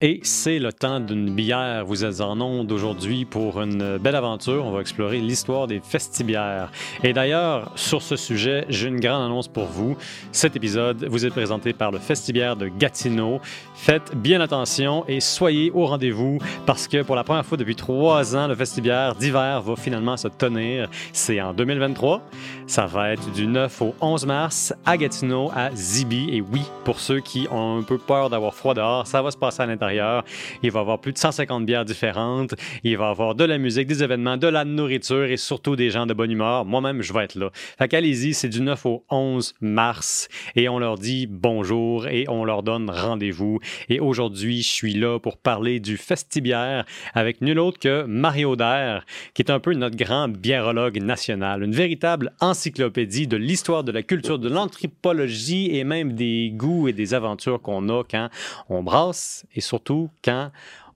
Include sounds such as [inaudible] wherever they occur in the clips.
Et c'est le temps d'une bière. Vous êtes en onde aujourd'hui pour une belle aventure. On va explorer l'histoire des festibières. Et d'ailleurs, sur ce sujet, j'ai une grande annonce pour vous. Cet épisode vous est présenté par le Festibière de Gatineau. Faites bien attention et soyez au rendez-vous parce que pour la première fois depuis trois ans, le Festibière d'hiver va finalement se tenir. C'est en 2023. Ça va être du 9 au 11 mars à Gatineau, à Zibi. Et oui, pour ceux qui ont un peu peur d'avoir froid dehors, ça va se passer à l'intérieur. Il va y avoir plus de 150 bières différentes. Il va y avoir de la musique, des événements, de la nourriture et surtout des gens de bonne humeur. Moi-même, je vais être là. Fait qu'allez-y, c'est du 9 au 11 mars et on leur dit bonjour et on leur donne rendez-vous. Et aujourd'hui, je suis là pour parler du Festibière avec nul autre que Mario Der, qui est un peu notre grand biérologue national, une véritable encyclopédie de l'histoire de la culture, de l'anthropologie et même des goûts et des aventures qu'on a quand on brasse et surtout quand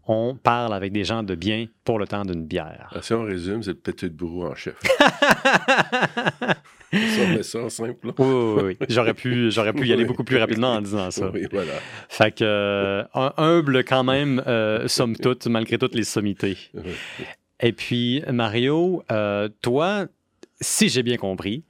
on parle avec des gens de bien pour le temps d'une bière. Ah, si on résume, c'est le petit bourreau en chef. [laughs] ça, ça simple. Oui, oui, oui. J'aurais pu, j'aurais pu y aller beaucoup plus rapidement en disant ça. Oui, voilà. Fait que, euh, humble quand même, euh, somme toute, malgré toutes les sommités. Et puis, Mario, euh, toi, si j'ai bien compris,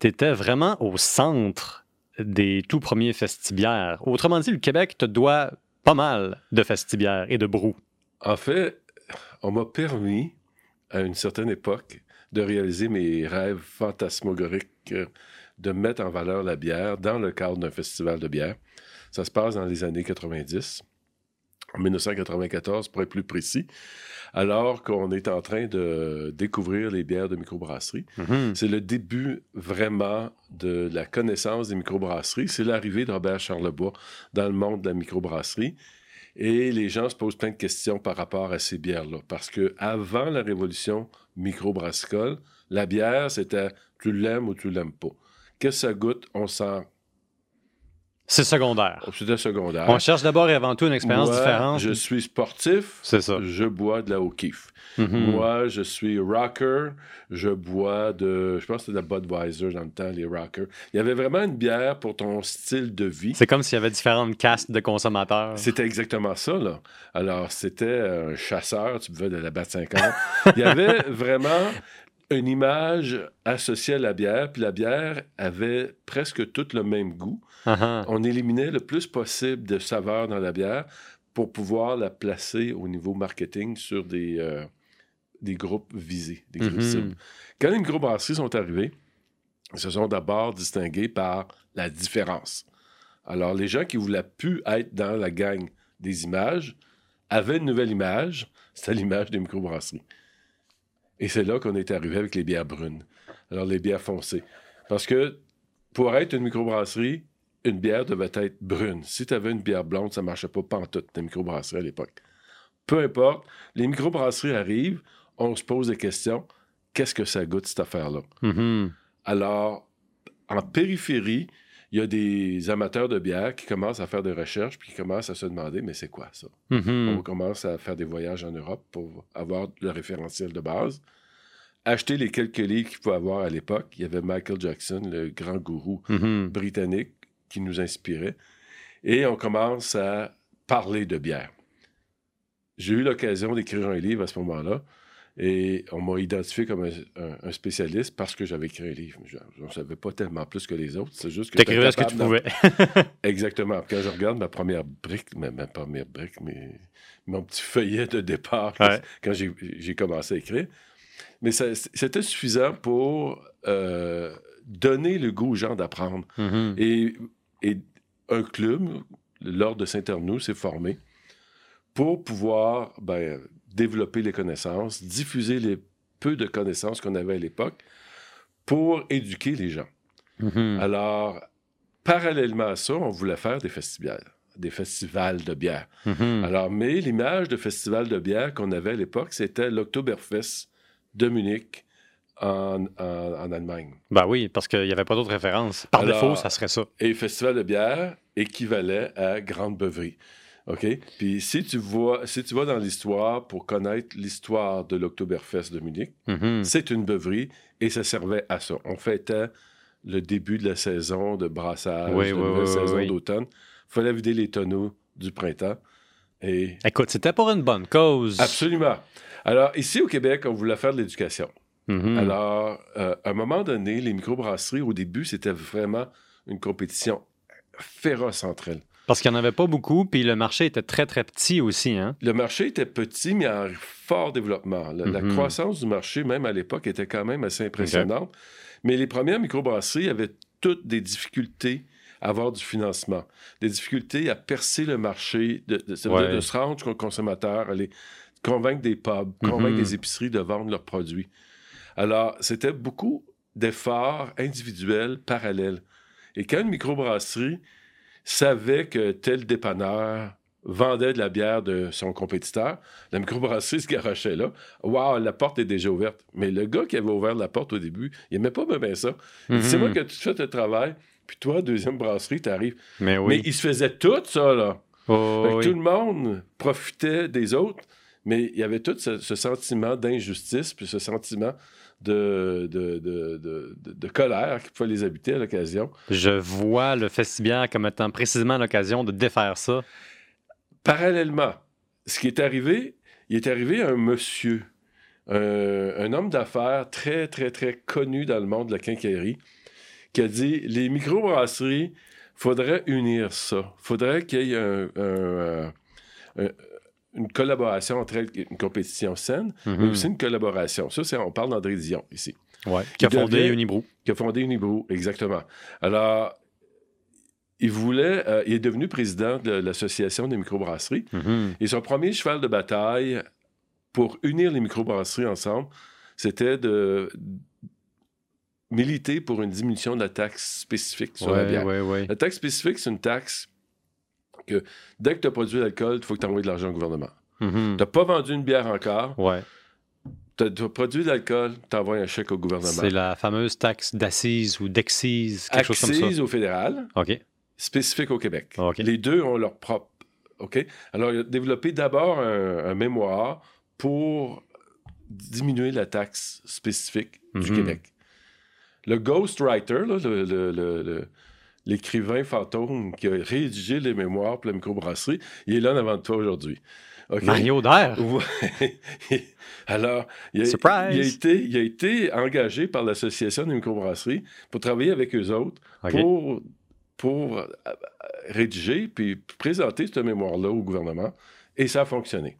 tu étais vraiment au centre des tout premiers festibières. Autrement dit, le Québec te doit pas mal de festibières et de brou. En fait, on m'a permis, à une certaine époque, de réaliser mes rêves fantasmagoriques euh, de mettre en valeur la bière dans le cadre d'un festival de bière. Ça se passe dans les années 90, en 1994 pour être plus précis, alors qu'on est en train de découvrir les bières de microbrasserie. Mhm. C'est le début vraiment de la connaissance des microbrasseries. C'est l'arrivée de Robert Charlebois dans le monde de la microbrasserie. Et les gens se posent plein de questions par rapport à ces bières-là. Parce que avant la révolution microbrassicole, la bière, c'était tu l'aimes ou tu l'aimes pas. Qu'est-ce que ça goûte? On sent c'est secondaire. C'était secondaire. On cherche d'abord et avant tout une expérience différente. Je suis sportif. C'est ça. Je bois de la O'Keeffe. Mhm. Moi, je suis rocker. Je bois de. Je pense que c'était de la Budweiser dans le temps, les rockers. Il y avait vraiment une bière pour ton style de vie. C'est comme s'il y avait différentes castes de consommateurs. C'était exactement ça, là. Alors, c'était un chasseur, tu buvais de la bat 50. Il y avait [laughs] vraiment une image associée à la bière, puis la bière avait presque tout le même goût. Uh-huh. On éliminait le plus possible de saveurs dans la bière pour pouvoir la placer au niveau marketing sur des, euh, des groupes visés, des groupes Mhm. cibles. Quand les microbrasseries sont arrivées, ils se sont d'abord distingués par la différence. Alors, les gens qui voulaient plus être dans la gang des images avaient une nouvelle image, c'était l'image des microbrasseries. Et c'est là qu'on est arrivé avec les bières brunes. Alors, les bières foncées. Parce que pour être une microbrasserie, une bière devait être brune. Si tu avais une bière blonde, ça ne marchait pas pantoute, les microbrasseries à l'époque. Peu importe, les microbrasseries arrivent, on se pose des questions. Qu'est-ce que ça goûte, cette affaire-là? Mhm. Alors, en périphérie, il y a des amateurs de bière qui commencent à faire des recherches puis qui commencent à se demander, mais c'est quoi ça? Mhm. On commence à faire des voyages en Europe pour avoir le référentiel de base. Acheter les quelques livres qu'il faut avoir à l'époque. Il y avait Michael Jackson, le grand gourou Mhm. britannique, qui nous inspirait. Et on commence à parler de bière. J'ai eu l'occasion d'écrire un livre à ce moment-là. Et on m'a identifié comme un, un- un spécialiste parce que j'avais écrit un livre. Je ne savais pas tellement plus que les autres. C'est juste que T'écrivais ce que tu pouvais. [laughs] Exactement. Quand je regarde ma première brique, ma, ma première brique, mon petit feuillet de départ quand- Ouais. quand j'ai commencé à écrire. Mais c'était suffisant pour euh, donner le goût aux gens d'apprendre. Mhm. Et, et un club, l'Ordre de Saint-Arnoux, s'est formé pour pouvoir ben, développer les connaissances, diffuser les peu de connaissances qu'on avait à l'époque pour éduquer les gens. Mhm. Alors, parallèlement à ça, on voulait faire des festivals, des festivals de bière. Mhm. Alors, mais l'image de festival de bière qu'on avait à l'époque, c'était l'Oktoberfest de Munich en, en- en Allemagne. Ben oui, parce qu'il n'y avait pas d'autre référence. Par Alors- défaut, ça serait ça. Et festival de bière équivalait à grande beuverie. OK? Puis si tu vois, si tu vas dans l'histoire pour connaître l'histoire de l'Oktoberfest de Munich, Mhm. c'est une beuverie et ça servait à ça. On fêtait le début de la saison de brassage, Oui, de oui, oui, saison d'automne. Il fallait vider les tonneaux du printemps. Et Écoute, c'était pour une bonne cause. absolument. Alors, ici au Québec, on voulait faire de l'éducation. Mhm. Alors, euh, à un moment donné, les microbrasseries, au début, c'était vraiment une compétition féroce entre elles. Parce qu'il n'y en avait pas beaucoup, puis le marché était très, très petit aussi. Hein? Le marché était petit, mais en fort développement. La, la Mhm. croissance du marché, même à l'époque, était quand même assez impressionnante. Mais les premières microbrasseries avaient toutes des difficultés à avoir du financement, des difficultés à percer le marché, de, Ouais. se rendre jusqu'au consommateur, aller convaincre des pubs, convaincre Mhm. des épiceries de vendre leurs produits. Alors, c'était beaucoup d'efforts individuels parallèles. Et quand une microbrasserie savait que tel dépanneur vendait de la bière de son compétiteur, la microbrasserie [laughs] se garochait là. Waouh, la porte est déjà ouverte. Mais le gars qui avait ouvert la porte au début, il aimait pas bien ça. Il dit, Mhm. C'est moi que tu fais le travail, puis toi, deuxième brasserie, t'arrives. Mais Mais il se faisait tout ça, là. Oh, Fait que oui. Tout le monde profitait des autres, mais il y avait tout ce, ce sentiment d'injustice, puis ce sentiment de, de, de, de- de- de colère qui pouvait les habiter à l'occasion. Je vois le festibiaire comme étant précisément l'occasion de défaire ça. Parallèlement, ce qui est arrivé, il est arrivé un monsieur, un, un homme d'affaires très, très, très connu dans le monde de la quincaillerie, qui a dit les microbrasseries, faudrait unir ça. faudrait qu'il y ait un- un, euh, un- une collaboration entre elles, une compétition saine, mais Mhm. aussi une collaboration. Ça, c'est, on parle d'André Dion ici, Ouais. Qui a fondé devait- Unibrew. qui a fondé Unibrew, exactement. Alors, il voulait, euh, il est devenu président de l'association des microbrasseries. Mhm. Et son premier cheval de bataille pour unir les microbrasseries ensemble, c'était de militer pour une diminution de la taxe spécifique sur la Ouais, bière. ouais, ouais. La taxe spécifique, c'est une taxe que dès que tu as produit de l'alcool, il faut que tu envoies de l'argent au gouvernement. Mhm. Tu n'as pas vendu une bière encore, Ouais. tu as, produit de l'alcool, tu envoies un chèque au gouvernement. C'est la fameuse taxe d'assises ou d'excise, quelque chose comme ça. Au fédéral, OK. spécifique au Québec. Les deux ont leur propre. OK? Alors, il a développé d'abord un, un mémoire pour diminuer la taxe spécifique du Mhm. Québec. Le ghostwriter, là, le- le- le- le- l'écrivain fantôme qui a rédigé les mémoires pour la microbrasserie, il est là en avant de toi aujourd'hui. Mario Dair. [laughs] Ouais. Alors, il a, Surprise! il a été, il a été engagé par l'Association des microbrasseries pour travailler avec eux autres pour, pour euh, euh, rédiger puis présenter ce mémoire-là au gouvernement. Et ça a fonctionné.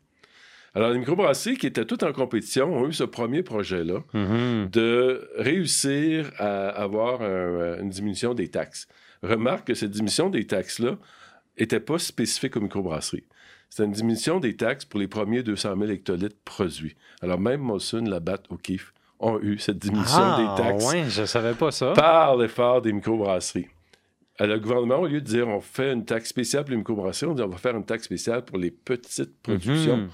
Alors, les microbrasseries qui étaient toutes en compétition ont eu ce premier projet-là Mhm. de réussir à avoir un- une diminution des taxes. Remarque que cette diminution des taxes-là n'était pas spécifique aux microbrasseries. C'était une diminution des taxes pour les premiers 200 000 hectolitres produits. Alors, même Molson, Labatt, O'Keeffe ont eu cette diminution Ah, des taxes ouais, je savais pas ça. par l'effort des microbrasseries. Alors, le gouvernement, au lieu de dire on fait une taxe spéciale pour les microbrasseries, on dit on va faire une taxe spéciale pour les petites productions. Mhm.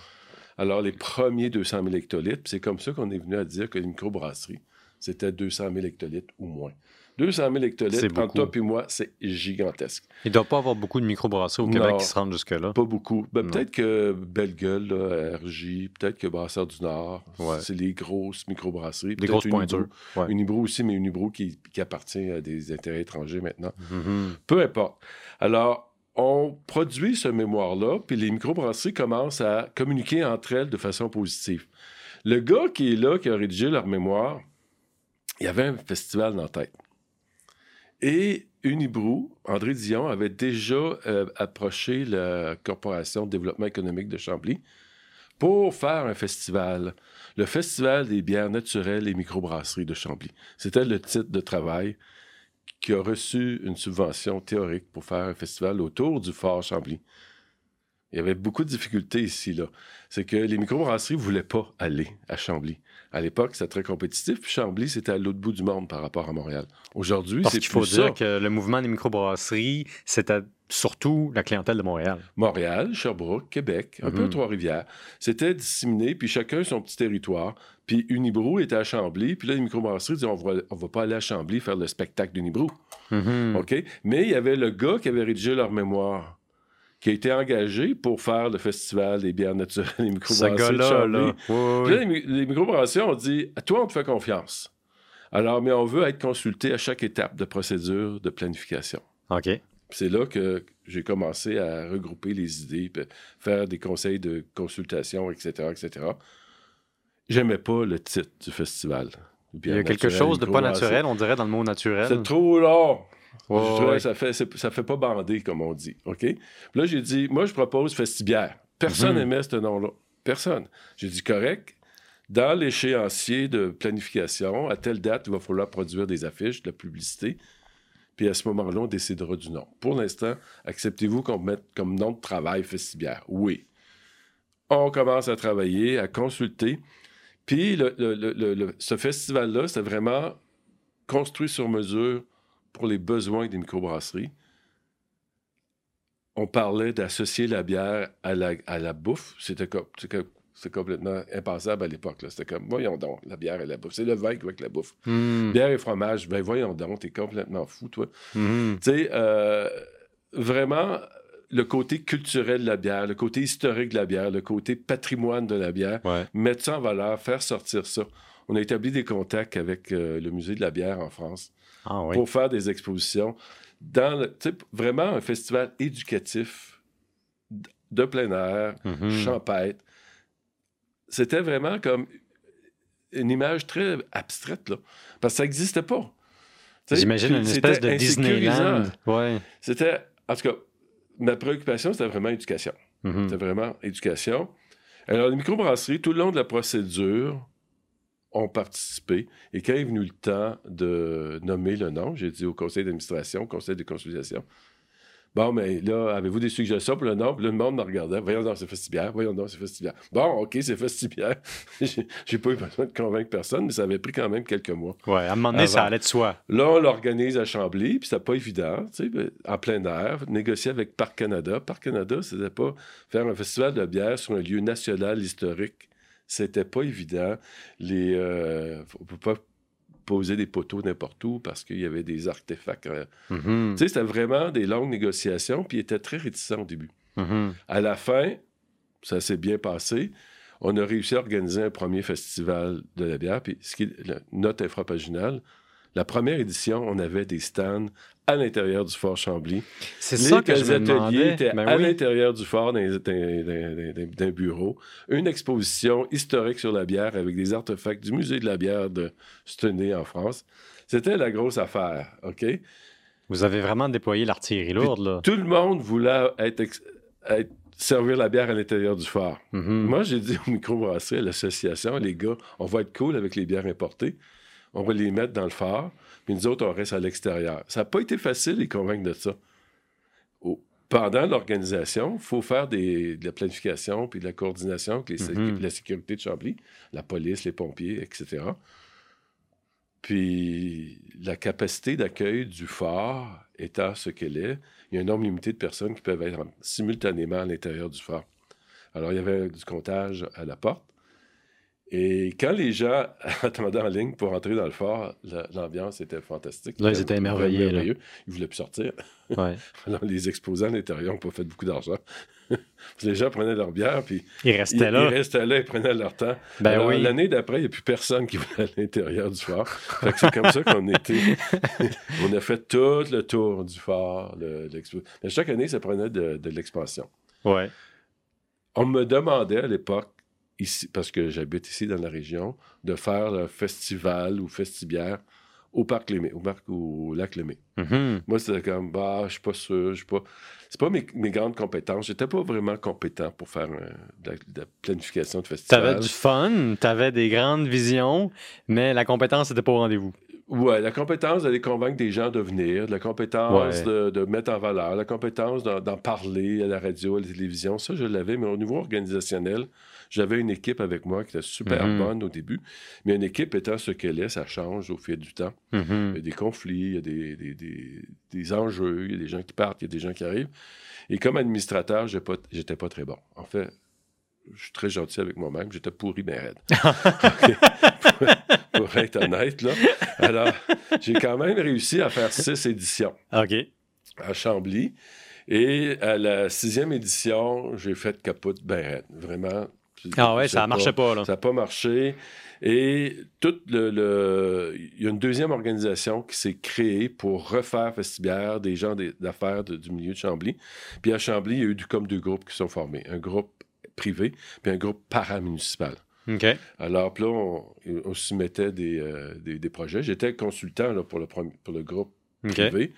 Alors, les premiers 200 000 hectolitres, c'est comme ça qu'on est venu à dire que les microbrasseries, c'était 200 000 hectolitres ou moins. 200 000 C'est hectolitres, entre toi et moi, c'est gigantesque. Il ne doit pas avoir beaucoup de microbrasseries au Québec Non. qui se rendent jusque-là. Pas beaucoup. Ben, peut-être que Belle Gueule, là, RJ, peut-être que Brasseur du Nord, Ouais. c'est les grosses microbrasseries. Des Peut-être grosses pointures. Ouais. Aussi, mais Unibrew qui, qui appartient à des intérêts étrangers maintenant. Mhm. Peu importe. Alors, on produit ce mémoire-là, puis les microbrasseries commencent à communiquer entre elles de façon positive. Le gars qui est là, qui a rédigé leur mémoire, il y avait un festival dans la tête. Et Unibrew, André Dion, avait déjà euh, approché la Corporation de développement économique de Chambly pour faire un festival. Le Festival des bières naturelles et microbrasseries de Chambly. C'était le titre de travail qui a reçu une subvention théorique pour faire un festival autour du Fort Chambly. Il y avait beaucoup de difficultés ici, là. C'est que les microbrasseries ne voulaient pas aller à Chambly. À l'époque, c'était très compétitif, puis Chambly, c'était à l'autre bout du monde par rapport à Montréal. Aujourd'hui, c'est qu'il faut dire que le mouvement des microbrasseries, c'était surtout la clientèle de Montréal. Montréal, Sherbrooke, Québec, un peu Mhm. Trois-Rivières. C'était disséminé, puis chacun son petit territoire. Puis Unibrew était à Chambly, puis là, les microbrasseries disaient on va, on va pas aller à Chambly faire le spectacle d'Unibrew. Mhm. OK? Mais il y avait le gars qui avait rédigé leur mémoire, qui a été engagé pour faire le festival des bières naturelles Ce microbrasseries de gars-là, là. Oui, Puis oui, là, les, mi- les microbrasseries ont dit à toi, on te fait confiance. Alors, mais on veut être consulté à chaque étape de procédure de planification. OK. C'est là que j'ai commencé à regrouper les idées, puis faire des conseils de consultation, etc., etc. J'aimais pas le titre du festival. Il y a quelque chose de pas naturel, on dirait, dans le mot naturel. C'est trop long. Je trouvais ça fait, ça fait pas bander, comme on dit. OK? Puis là, j'ai dit, moi, je propose Festibière. Personne mhm. n'aimait ce nom-là. Personne. J'ai dit, correct. Dans l'échéancier de planification, à telle date, il va falloir produire des affiches, de la publicité. Puis à ce moment-là, on décidera du nom. Pour l'instant, acceptez-vous qu'on mette comme nom de travail Festibière? Oui. On commence à travailler, à consulter. Puis le, ce festival-là, c'était vraiment construit sur mesure pour les besoins des microbrasseries. On parlait d'associer la bière à la, à la bouffe. C'était complètement impensable à l'époque. C'était comme, voyons donc, la bière et la bouffe. C'est le vin avec la bouffe. Hmm. Bière et fromage, ben voyons donc, t'es complètement fou, toi. Tu sais, euh, vraiment, le côté culturel de la bière, le côté historique de la bière, le côté patrimoine de la bière, mettre ça en valeur, faire sortir ça. On a établi des contacts avec euh, le musée de la bière en France ah pour faire des expositions dans le, vraiment un festival éducatif de plein air, mm-hmm. champêtre. C'était vraiment comme une image très abstraite, là, parce que ça n'existait pas. J'imagine une espèce de Disneyland. Ouais. C'était, en tout cas, ma préoccupation, c'était vraiment éducation. Mhm. C'était vraiment éducation. Alors, les microbrasseries, tout le long de la procédure, ont participé. Et quand est venu le temps de nommer le nom, j'ai dit au conseil d'administration, au conseil de consultation, Bon, mais là, avez-vous des suggestions pour le nom? Puis le monde me regardait. Voyons donc, c'est Festibière. Voyons donc, c'est Festibière. Bon, OK, c'est Festibière. [laughs] J'ai pas eu besoin de convaincre personne, mais ça avait pris quand même quelques mois. Ouais, à un moment donné, ça allait de soi. Là, on l'organise à Chambly, puis c'était pas évident, tu sais, ben, en plein air, négocier avec Parc Canada. Parc Canada, c'était pas faire un festival de bière sur un lieu national historique. C'était pas évident. Les, euh, on peut pas poser des poteaux n'importe où parce qu'il y avait des artefacts. Euh, mm-hmm. Tu sais, c'était vraiment des longues négociations, puis il était très réticent au début. Mm-hmm. À la fin, ça s'est bien passé. On a réussi à organiser un premier festival de la bière, puis ce qui est notre infrapaginale, la première édition, on avait des stands à l'intérieur du fort Chambly. C'est ça que les ateliers étaient ben à l'intérieur du fort d'un bureau. Une exposition historique sur la bière avec des artefacts du musée de la bière de Stenay en France. C'était la grosse affaire, OK? Vous avez vraiment déployé l'artillerie lourde, là. Tout le monde voulait être, servir la bière à l'intérieur du fort. Mm-hmm. Moi, j'ai dit au microbrasserie, à l'association, les gars, on va être cool avec les bières importées on va les mettre dans le phare, puis nous autres, on reste à l'extérieur. Ça n'a pas été facile, les convaincre de ça. pendant l'organisation, il faut faire de la planification puis de la coordination avec mm-hmm. la sécurité de Chambly, la police, les pompiers, etc. Puis la capacité d'accueil du phare étant ce qu'elle est, il y a un nombre limité de personnes qui peuvent être simultanément à l'intérieur du phare. Alors, il y avait du comptage à la porte. Et quand les gens [laughs] attendaient en ligne pour entrer dans le fort, l'ambiance était fantastique. Là, ils étaient émerveillés. Là. Ils voulaient plus sortir. [laughs] Alors, les exposants à l'intérieur n'ont pas fait beaucoup d'argent. [laughs] les gens prenaient leur bière, puis ils restaient là. Ils restaient là, ils prenaient leur temps. Ben l'année d'après, il n'y a plus personne qui voulait à l'intérieur du fort. c'est comme ça qu'on était. on a fait tout le tour du fort. Mais chaque année, ça prenait de, de l'expansion. Ouais. On me demandait à l'époque ici, parce que j'habite ici dans la région, de faire un festival ou festibière au parc Lémé, au parc au lac Lémé. Mm-hmm. Moi, c'était comme, bah, je suis pas sûr, je suis pas. C'est pas mes, mes, grandes compétences. J'étais pas vraiment compétent pour faire euh, de, la, planification de festival. T'avais du fun, t'avais des grandes visions, mais la compétence n'était pas au rendez-vous. Ouais, la compétence d'aller convaincre des gens de venir, la compétence de, de, mettre en valeur, la compétence d'en parler à la radio, à la télévision, ça, je l'avais, mais au niveau organisationnel, j'avais une équipe avec moi qui était super mhm. bonne au début, mais une équipe étant ce qu'elle est, ça change au fil du temps. Mhm. Il y a des conflits, il y a des, des, des, des, enjeux, il y a des gens qui partent, il y a des gens qui arrivent. Et comme administrateur, je n'étais pas, très bon. En fait, je suis très gentil avec moi-même, j'étais pourri mais raide. [laughs] [laughs] pour, être honnête, là. Alors, j'ai quand même réussi à faire six éditions. OK. À Chambly. Et à la sixième édition, j'ai fait capote ben raide. Vraiment, Ah ouais, ça marchait pas, là. Ça n'a pas marché. Et tout le, le- il y a une deuxième organisation qui s'est créée pour refaire Festibière, des gens d'affaires de- du milieu de Chambly. Puis à Chambly, il y a eu du- comme deux groupes qui sont formés. Un groupe privé, puis un groupe paramunicipal. Alors, puis là, on, on soumettait des, euh, des, des projets. J'étais consultant là, pour, le, pour le groupe privé.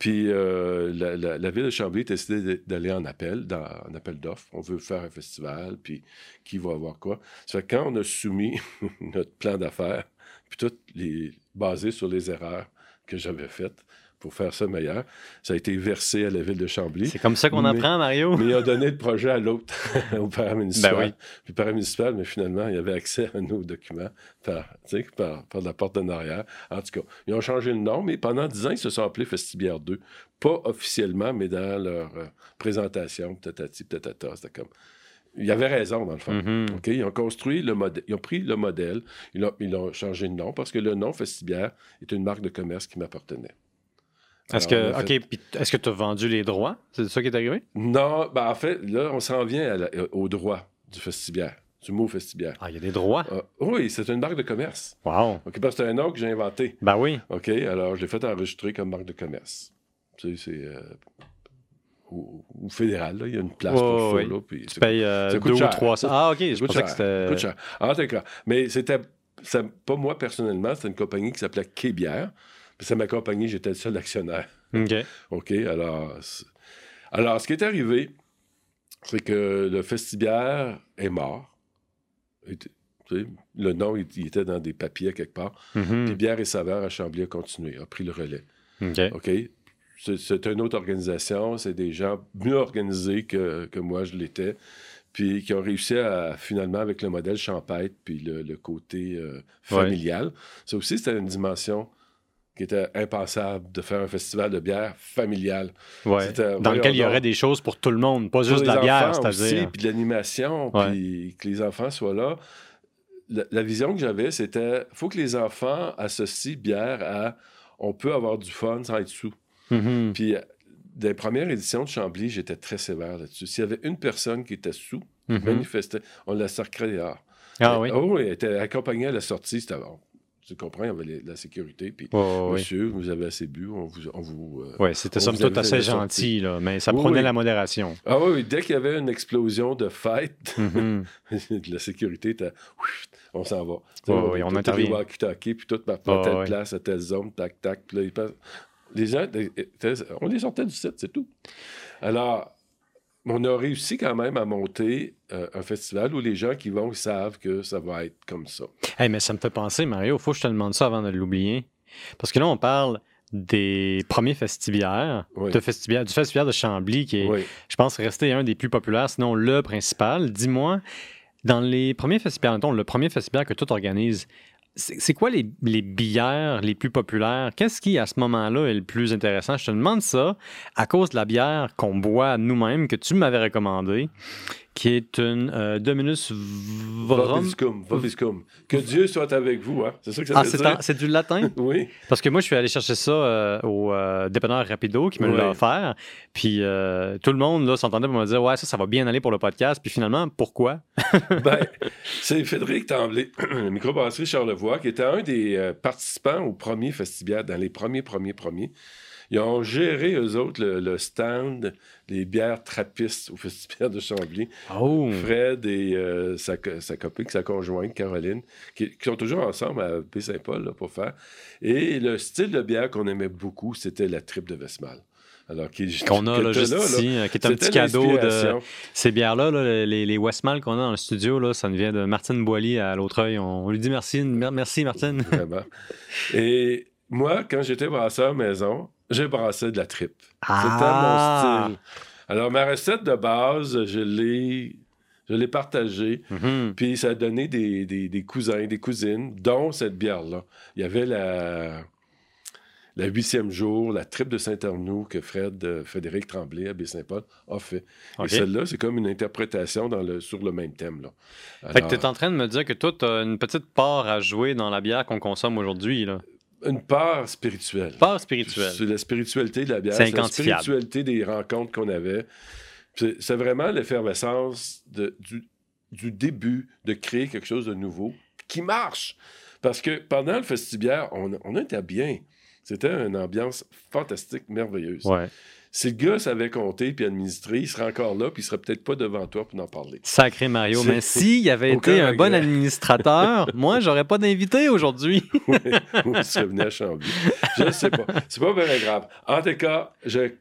Puis euh, la, la- la ville de Chambly a décidé d'aller en appel, dans, en appel d'offres. On veut faire un festival, puis qui va avoir quoi. Ça fait que quand on a soumis [laughs] notre plan d'affaires, puis tout les, basé sur les erreurs que j'avais faites pour faire ça meilleur, ça a été versé à la ville de Chambly. C'est comme ça qu'on apprend, Mario. Mais il a donné le projet à l'autre, [laughs] au paramunicipal. Ben oui. Puis paramunicipal, mais finalement, il avait accès à nos documents par, par, par la porte d'en arrière. En tout cas, ils ont changé le nom, mais pendant dix ans, ils se sont appelés Festibière 2. Pas officiellement, mais dans leur euh, présentation, tatati, tatata. C'était comme... Il y avait raison, dans le fond. Mhm. OK? Ils ont construit le modèle. Ils ont pris le modèle. Ils l'ont changé de nom parce que le nom Festibière est une marque de commerce qui m'appartenait. Est-ce que, a fait- OK, puis est-ce que tu as vendu les droits? C'est ça qui est arrivé? Non, ben en fait, là, on s'en vient la- au droit du Festibière, du mot Festibière. Ah, il y a des droits? Ah, oui, c'est une marque de commerce. Wow. OK, parce que c'est un nom que j'ai inventé. Ben oui. OK, alors je l'ai fait enregistrer comme marque de commerce. Tu sais, c'est euh, au, au fédéral, là, il y a une place pour ça. Là, puis Tu payes euh, deux ou trois. Ah, OK. Je coûte pensais que c'était. coûte cher. En tout cas, mais c'était ça- pas moi personnellement, c'était une compagnie qui s'appelait Québière. Puis c'est ma compagnie, j'étais le seul actionnaire. OK. [laughs] OK, alors, alors ce qui est arrivé, c'est que le Festibière est mort. Et le nom, il, il était dans des papiers quelque part. Mhm. Puis Bière et Saveur à Chambly a continué, a pris le relais. OK. C'est- une autre organisation, c'est des gens mieux organisés que, que moi je l'étais, puis qui ont réussi à, finalement, avec le modèle champêtre, puis le, le côté euh, familial. Ça aussi, c'était une dimension qui était impensable de faire un festival de bière familial. Ouais. Dans lequel il y aurait des choses pour tout le monde, pas juste de la bière, c'est-à-dire. puis de l'animation, puis que les enfants soient là. La, la vision que j'avais, c'était faut que les enfants associent bière à on peut avoir du fun sans être sous. Mhm. Puis, euh, dans les premières éditions de Chambly, j'étais très sévère là-dessus. S'il y avait une personne qui était sous, qui Mhm. manifestait, on la sacrait dehors. Ah oui. Oh, oui, elle était accompagnée à la sortie. C'était bon. Tu comprends, il y avait les- la sécurité. Puis, monsieur, vous avez assez bu, on vous. On vous euh, Ouais, c'était somme toute assez gentil, là, mais ça Oui, prenait oui. la modération. Ah oui, oui, dès qu'il y avait une explosion de fête, Mhm. [laughs] la sécurité était. on s'en va. Ouais, ouais, on intervient. puis tout par Ouais, telle place, à telle zone, tac, tac. Puis là, ils passent- les gens, on les sortait du site, c'est tout. Alors, on a réussi quand même à monter euh, un festival où les gens qui vont savent que ça va être comme ça. Hey, mais ça me fait penser, Mario, faut que je te demande ça avant de l'oublier. Parce que là, on parle des premiers festivières, Oui. de festivière- du festivière de Chambly, qui est, Oui. je pense, resté un des plus populaires, sinon le principal. Dis-moi, dans les premiers festivals, le premier festival que tu organises, c'est quoi les, les bières les plus populaires? Qu'est-ce qui, à ce moment-là, est le plus intéressant? Je te demande ça à cause de la bière qu'on boit nous-mêmes, que tu m'avais recommandée, qui est une euh, Dominus Vobiscum. Vobiscum. Que Dieu soit avec vous, hein? C'est ça que ça Ah, veut dire? c'est du latin? [laughs] Oui. Parce que moi, je suis allé chercher ça euh, au euh, dépanneur Rapido qui me l'a offert. Puis euh, tout le monde s'entendait pour me dire Ouais, ça, ça va bien aller pour le podcast. Puis finalement, pourquoi? [laughs] Ben, [laughs] c'est Frédéric Tremblay, [clears throat] le microbrasserie Charlevoix, qui était un des participants au premier festival, dans les premiers, premiers, premiers. Ils ont géré, eux autres, le, le stand des bières trappistes au festival de Chambly. Oh Fred et euh, sa, co- sa copine, sa conjointe, Caroline, qui, qui sont toujours ensemble à P-Saint-Paul là, pour faire. Et le style de bière qu'on aimait beaucoup, c'était la tripe de Vesmal. Alors, qui, Qu'on a là, juste ici, euh, qui est un petit cadeau de ces bières-là. là, les, les Westmal qu'on a dans le studio, là, ça nous vient de Martine Boily à l'Autreuil. On, on lui dit merci, mer- merci Martine. Vraiment. Et moi, quand j'étais brasseur maison, j'ai brassé de la tripe. Ah! C'était mon style. Alors, ma recette de base, je l'ai, je l'ai partagée. Mhm. Puis ça a donné des, des- des cousins, des cousines, dont cette bière-là. Il y avait la, la huitième jour, la tripe de Saint-Arnoux que Fred, euh, Frédéric Tremblay à Baie-Saint-Paul a fait. Et celle-là, c'est comme une interprétation dans le, sur le même thème. Là. Fait que tu es en train de me dire que toi, tu as une petite part à jouer dans la bière qu'on consomme aujourd'hui. Une part spirituelle. Part spirituelle. C'est la spiritualité de la bière. C'est la spiritualité des rencontres qu'on avait. C'est vraiment l'effervescence du début de créer quelque chose de nouveau qui marche. Parce que pendant le festibiaire, on, on était bien. C'était une ambiance fantastique, merveilleuse. Ouais. Si le gars savait compter puis administrer, il serait encore là, puis il serait peut-être pas devant toi pour en parler. Sacré Mario. Mais s'il avait Aucun été un bon administrateur, [laughs] moi, j'aurais pas d'invité aujourd'hui. [laughs] Oui, ou il serait venu à Chambly. Je ne sais pas. C'est pas bien grave. En tout cas, je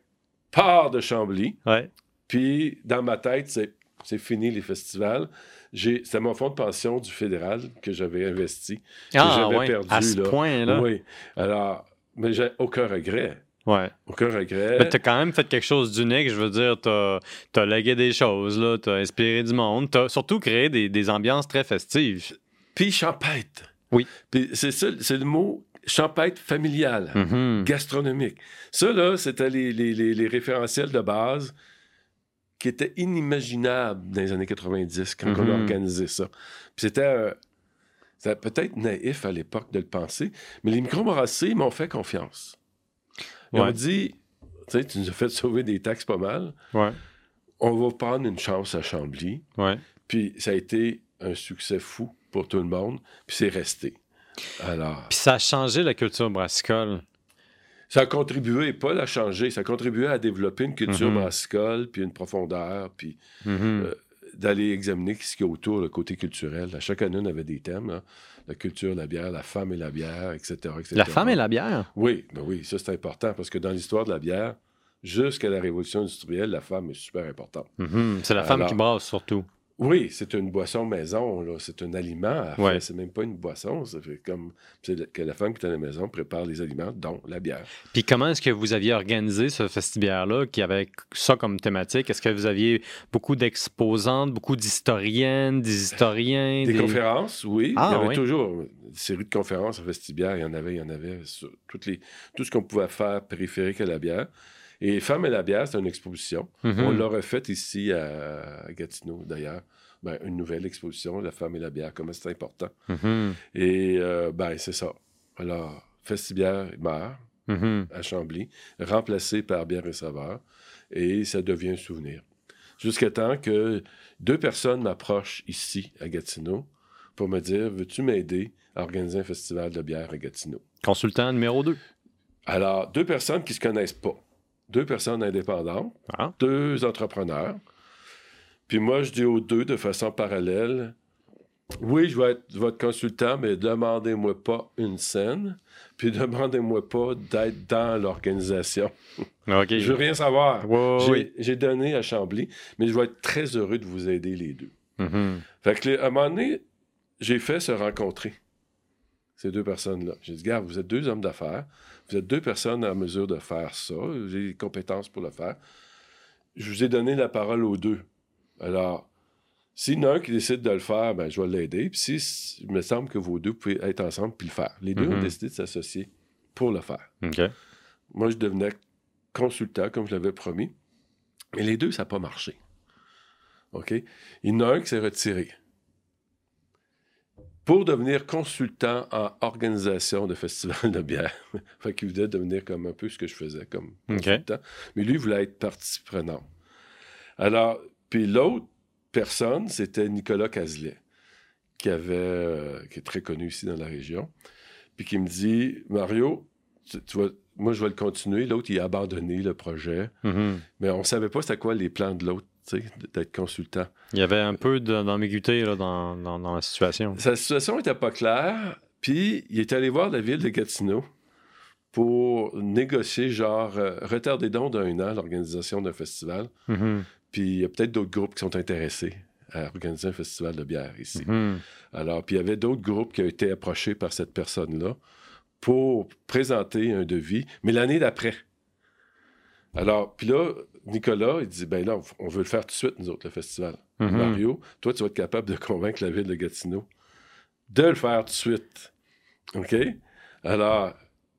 pars de Chambly, Ouais. puis dans ma tête, c'est, c'est fini les festivals. C'était mon fonds de pension du fédéral que j'avais investi. Ah, j'avais ouais. perdu, à ce là. point-là. Oui. Alors, mais j'ai aucun regret. Ouais. Aucun regret. Mais t'as quand même fait quelque chose d'unique. Je veux dire, t'as as légué des choses, là, t'as inspiré du monde, t'as surtout créé des, des ambiances très festives. Puis champêtre. Oui. Puis c'est ça, c'est le mot champêtre familial. Mhm. gastronomique. Ça, là, c'était les, les- les- les référentiels de base qui étaient inimaginables dans les années 90 quand on a Mhm. organisé ça. Puis c'était euh, c'était peut-être naïf à l'époque de le penser, mais les microbrasseries m'ont fait confiance. Ils Ouais. ont dit, tu sais, tu nous as fait sauver des taxes pas mal, Ouais. on va prendre une chance à Chambly. Ouais. Puis ça a été un succès fou pour tout le monde, puis c'est resté. Alors... Puis ça a changé la culture brassicole. Ça a contribué, pas à changer, ça a contribué à développer une culture brassicole, puis une profondeur, puis Mhm. Euh, d'aller examiner ce qu'il y a autour, le côté culturel. À chaque année, on avait des thèmes, là. La culture, la bière, la femme et la bière, etc. etc. la femme et la bière? Oui, ben oui, ça c'est important, parce que dans l'histoire de la bière, jusqu'à la révolution industrielle, la femme est super importante. Mhm. C'est la femme Alors- qui brasse surtout. Oui, c'est une boisson maison, là. c'est un aliment. Ouais. C'est même pas une boisson. Comme c'est le- que la femme qui est à la maison prépare les aliments, dont la bière. Puis comment est-ce que vous aviez organisé ce festibiaire-là qui avait ça comme thématique? Est-ce que vous aviez beaucoup d'exposantes, beaucoup d'historiennes, des historiens? Des, conférences, oui. Ah, il y avait oui. toujours une série de conférences au vestibiaire. Il y en avait, il y en avait sur toutes les, tout ce qu'on pouvait faire périphérique à la bière. Et Femmes et la bière, c'est une exposition. Mhm. On l'a refait ici à, Gatineau, d'ailleurs. Ben, une nouvelle exposition, La femme et la bière, comment c'est important. Mhm. Et euh, ben, c'est ça. Alors, Festibière meurt Mhm. à Chambly, remplacé par Bière et Saveur, et ça devient un souvenir. Jusqu'à temps que deux personnes m'approchent ici, à Gatineau, pour me dire Veux-tu m'aider à organiser un festival de bière à Gatineau? Consultant numéro 2. Alors, deux personnes qui ne se connaissent pas, deux personnes indépendantes, Ah. deux entrepreneurs. Puis moi, je dis aux deux de façon parallèle Oui, je vais être votre consultant, mais demandez-moi pas une scène, puis [laughs] demandez-moi pas d'être dans l'organisation. OK. Je veux rien savoir. J'ai- oui. J'ai donné à Chambly, mais je vais être très heureux de vous aider les deux. Mhm. Fait que, à un moment donné, j'ai fait se rencontrer ces deux personnes-là. J'ai dit, gars, vous êtes deux hommes d'affaires, vous êtes deux personnes en mesure de faire ça, vous avez les compétences pour le faire. Je vous ai donné la parole aux deux. Alors, s'il y en a un qui décide de le faire, ben, je vais l'aider. Puis si, il me semble que vos deux pouvez être ensemble puis le faire. Les deux ont Mhm. décidé de s'associer pour le faire. Moi, je devenais consultant, comme je l'avais promis. Mais les deux, ça n'a pas marché. OK? Il y en a un qui s'est retiré. Pour devenir consultant en organisation de festivals de bière. [laughs] fait qu'il voulait devenir comme un peu ce que je faisais comme consultant. Mais lui, il voulait être partie prenante. Alors, puis l'autre personne, c'était Nicolas Cazelet, qui avait, euh, qui est très connu ici dans la région, puis qui me dit, Mario, tu, tu vas- moi, je vais le continuer. L'autre, il a abandonné le projet. Mhm. Mais on savait pas c'était quoi les plans de l'autre, d'être consultant. Il y avait un peu d'ambiguïté dans, dans- dans la situation. Sa situation n'était pas claire, puis il est allé voir la ville de Gatineau pour négocier, genre, euh, retarder donc d'un an l'organisation d'un festival. Mhm. Puis il y a peut-être d'autres groupes qui sont intéressés à organiser un festival de bière ici. Mhm. Alors, puis il y avait d'autres groupes qui ont été approchés par cette personne-là pour présenter un devis, mais l'année d'après. Alors, puis là, Nicolas, il dit, ben là, on veut le faire tout de suite, nous autres, le festival. Mhm. Mario, toi, tu vas être capable de convaincre la ville de Gatineau de le faire tout de suite. OK? Alors,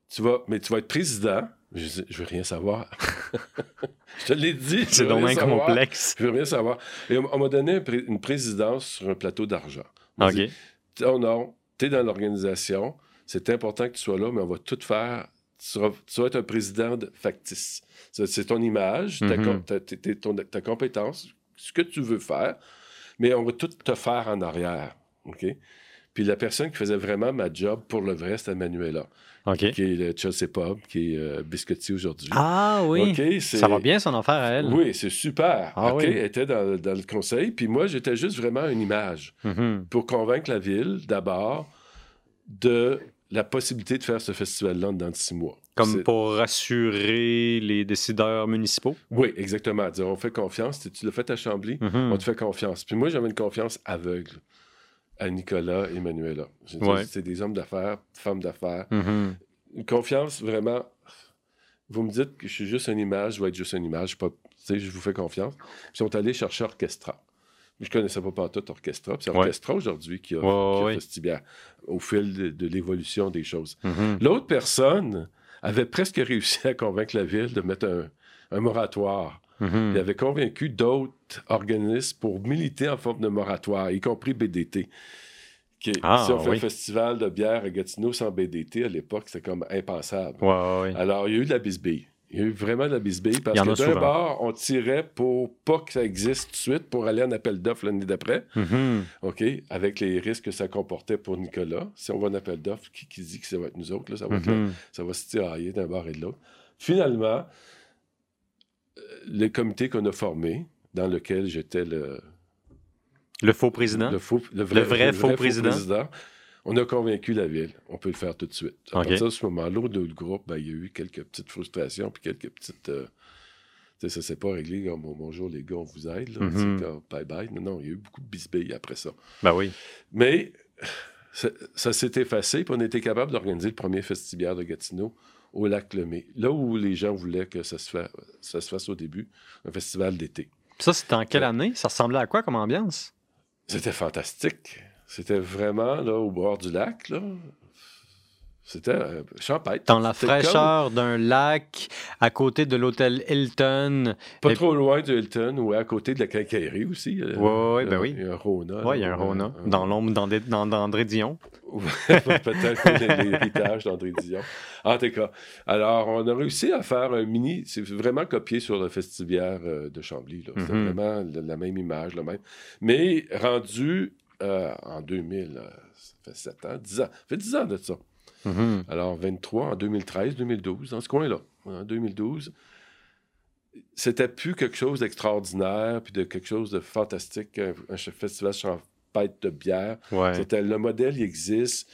tu vas, mais tu vas être président. Je veux rien savoir. [laughs] je te l'ai dit. C'est savoir. complexe. Je veux rien savoir. Et on, on m'a donné pré- une présidence sur un plateau d'argent. OK. dit, oh non, tu es dans l'organisation, c'est important que tu sois là, mais on va tout faire. Tu, seras- tu vas être un président de factice. C'est ton image, ta, Mhm. com- ta- compétence, ce que tu veux faire. mais on va tout te faire en arrière. OK? Puis la personne qui faisait vraiment ma job pour le vrai, c'était Manuela, qui est le Chelsea Pub, qui est euh, biscotti aujourd'hui. Ah oui. OK, c'est- Ça va bien son affaire à elle? Oui, c'est super. Ah oui. Elle était dans, dans le conseil, puis moi, j'étais juste vraiment une image Mhm. pour convaincre la ville, d'abord, de la possibilité de faire ce festival-là dans six mois. Comme pour rassurer les décideurs municipaux? Oui, exactement. Dire, on fait confiance. Tu, l'as fait à Chambly, Mhm. on te fait confiance. Puis moi, j'avais une confiance aveugle à Nicolas et Manuela. Ouais. C'est des hommes d'affaires, femmes d'affaires. Mhm. Une confiance vraiment. Vous me dites que je suis juste une image, je vais être juste une image. Je, pas, tu sais, je vous fais confiance. Puis ils sont allés chercher Orchestra. Je connaissais pas tout Orchestra. C'est Ouais. Orchestra aujourd'hui qui a, Ouais, qui a ouais. Festibière, au fil de, de l'évolution des choses. Mhm. L'autre personne avait presque réussi à convaincre la ville de mettre un, un moratoire. Mhm. Il avait convaincu d'autres organismes pour militer en forme de moratoire, y compris BDT. Qui, Ah, si on fait oui. un festival de bière à Gatineau sans BDT, à l'époque, c'était comme impensable. Alors, il y a eu de la bisbille. Il y a eu vraiment de la bisbille parce que d'un bord, on tirait pour pas que ça existe tout de suite pour aller en appel d'offres l'année d'après, Mhm. OK, avec les risques que ça comportait pour Nicolas. Si on va en appel d'offres, qui, qui dit que ça va être nous autres, là, ça va Mhm. ça va se tirailler d'un bord et de l'autre. Finalement, euh, le comité qu'on a formé, dans lequel j'étais le, Le faux président. le, faux- le Le vrai faux président. On a convaincu la ville. On peut le faire tout de suite. À partir de ce moment-là, au le groupe, ben, il y a eu quelques petites frustrations puis quelques petites. euh, ça s'est pas réglé comme Bon, bonjour les gars, on vous aide. Là, Mhm. C'est comme, bye bye. Non, non, il y a eu beaucoup de bisbilles après ça. Ben oui. Mais ça, ça s'est effacé, puis on a été capable d'organiser le premier festibiaire de Gatineau au lac Lemay, là où les gens voulaient que ça se, fa- ça se fasse au début, un festival d'été. Ça, c'était en quelle année? Ça ressemblait à quoi comme ambiance? C'était fantastique. C'était vraiment là, au bord du lac. Là. C'était euh, champêtre. Dans la fraîcheur d'un lac, à côté de l'hôtel Hilton. Pas Et- trop loin du Hilton ou à côté de la quincaillerie aussi. euh, Ouais, ouais, ben oui. Il y a un Rona. Oui, il y a un Rona. un- Dans l'ombre d'André dans, d'André Dion. [laughs] Peut-être l'héritage d'André Dion. En tout cas, alors, on a réussi à faire un mini. C'est vraiment copié sur le festivière euh, de Chambly. là. C'était Mhm. vraiment la, la même image, le même. Mais rendu euh, en 2000, euh, ça fait 7 ans, 10 ans. Ça fait 10 ans de ça. Mhm. Alors, 23 en 2013, 2012, dans ce coin-là, en 2012. C'était plus quelque chose d'extraordinaire, puis de quelque chose de fantastique, un, un festival champêtre de bière. Ouais. C'était le modèle, il existe.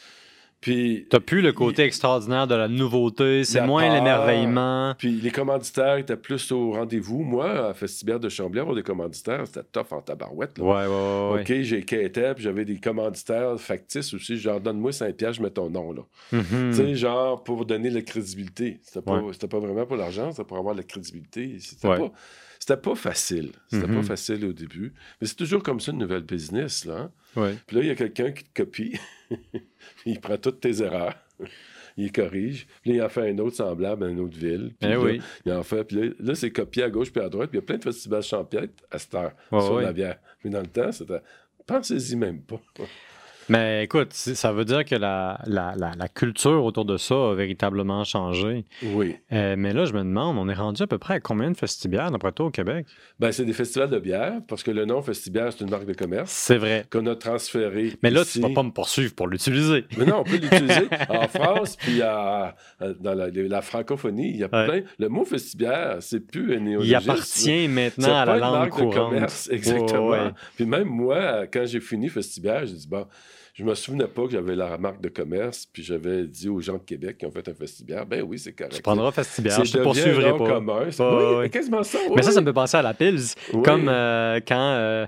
Puis, T'as plus le côté extraordinaire de la nouveauté, c'est moins l'émerveillement. puis les commanditaires étaient plus au rendez-vous. Moi, à Festibière de Chambly, avoir des commanditaires, c'était tough en tabarouette. là. Ouais, ouais, ouais. OK, j'ai quitté, puis j'avais des commanditaires factices aussi. Genre, donne-moi 5 piastres, je mets ton nom, là. Mhm. Tu sais, genre, pour donner la crédibilité. C'était pas, Ouais. pas vraiment pour l'argent, c'était pour avoir la crédibilité. C'était Ouais. pas... C'était pas facile. C'était pas facile au début. Mais c'est toujours comme ça, une nouvelle business, là. hein. Ouais. Puis là, il y a quelqu'un qui te copie. [laughs] il prend toutes tes erreurs. [laughs] Il corrige. Puis là, il en fait un autre semblable à une autre ville. Puis Eh là, oui. il en fait. Puis là, là, c'est copié à gauche puis à droite. Puis il y a plein de festivals champêtres à cette heure sur la bière. Mais dans le temps, c'était... Pensez-y même pas. [laughs] Mais écoute, ça veut dire que la, la, la, la culture autour de ça a véritablement changé. Oui. Euh, mais là, je me demande, on est rendu à peu près à combien de festibières, d'après toi, au Québec? Ben, c'est des festivals de bière, parce que le nom Festibière, c'est une marque de commerce C'est vrai. qu'on a transféré. Mais là, ici. tu vas pas me poursuivre pour l'utiliser. Mais non, on peut l'utiliser [laughs] en France, puis à- dans la, francophonie. Il y a Ouais. plein. Le mot Festibière, c'est plus un Il néologisme. appartient maintenant à la une langue marque de courante. commerce, [laughs] exactement. Ouais. Puis même moi, quand j'ai fini Festibière, j'ai dit, bon, je me souvenais pas que j'avais la marque de commerce, puis j'avais dit aux gens de Québec qui ont fait un Festibière, ben oui, c'est correct. Tu prendras Festibière, C'est je te poursuivrai pas. commun. Ouais, oui, quasiment ça. Mais ça, ça me fait penser à la Pils. Comme euh, quand euh,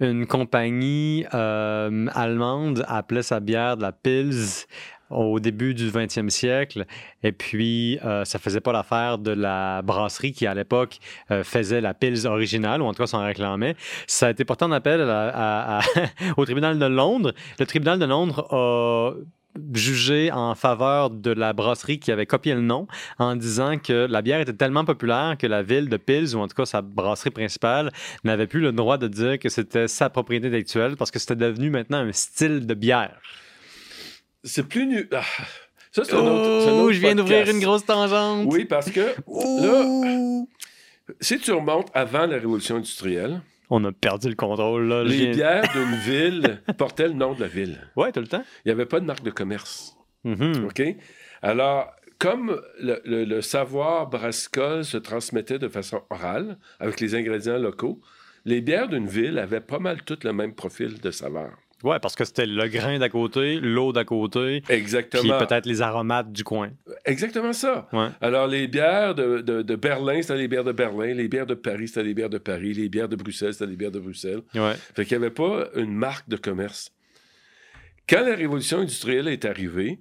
une compagnie euh, allemande appelait sa bière de la Pils au début du 20e siècle, et puis euh, ça faisait pas l'affaire de la brasserie qui, à l'époque, euh, faisait la Pils originale, ou en tout cas s'en réclamait. Ça a été porté en appel à- [laughs] au tribunal de Londres. Le tribunal de Londres a jugé en faveur de la brasserie qui avait copié le nom en disant que la bière était tellement populaire que la ville de Pils, ou en tout cas sa brasserie principale, n'avait plus le droit de dire que c'était sa propriété intellectuelle parce que c'était devenu maintenant un style de bière. C'est plus nu. Ah, ça, c'est un autre. c'est un Oh, autre je viens d'ouvrir une grosse tangente. Oui, parce que là, si tu remontes avant la révolution industrielle, On a perdu le contrôle, là. Les bières d'une ville [laughs] portaient le nom de la ville. Ouais, tout le temps. Il n'y avait pas de marque de commerce. Mhm. OK? Alors, comme le, le- le savoir brassicole se transmettait de façon orale avec les ingrédients locaux, les bières d'une ville avaient pas mal toutes le même profil de saveur. Ouais, parce que c'était le grain d'à côté, l'eau d'à côté, puis Exactement. peut-être les aromates du coin. Exactement ça. Ouais. Alors, les bières de, de- de Berlin, c'était les bières de Berlin. Les bières de Paris, c'était les bières de Paris. Les bières de Bruxelles, c'était les bières de Bruxelles. Ouais. Fait qu'il n'y avait pas une marque de commerce. Quand la révolution industrielle est arrivée,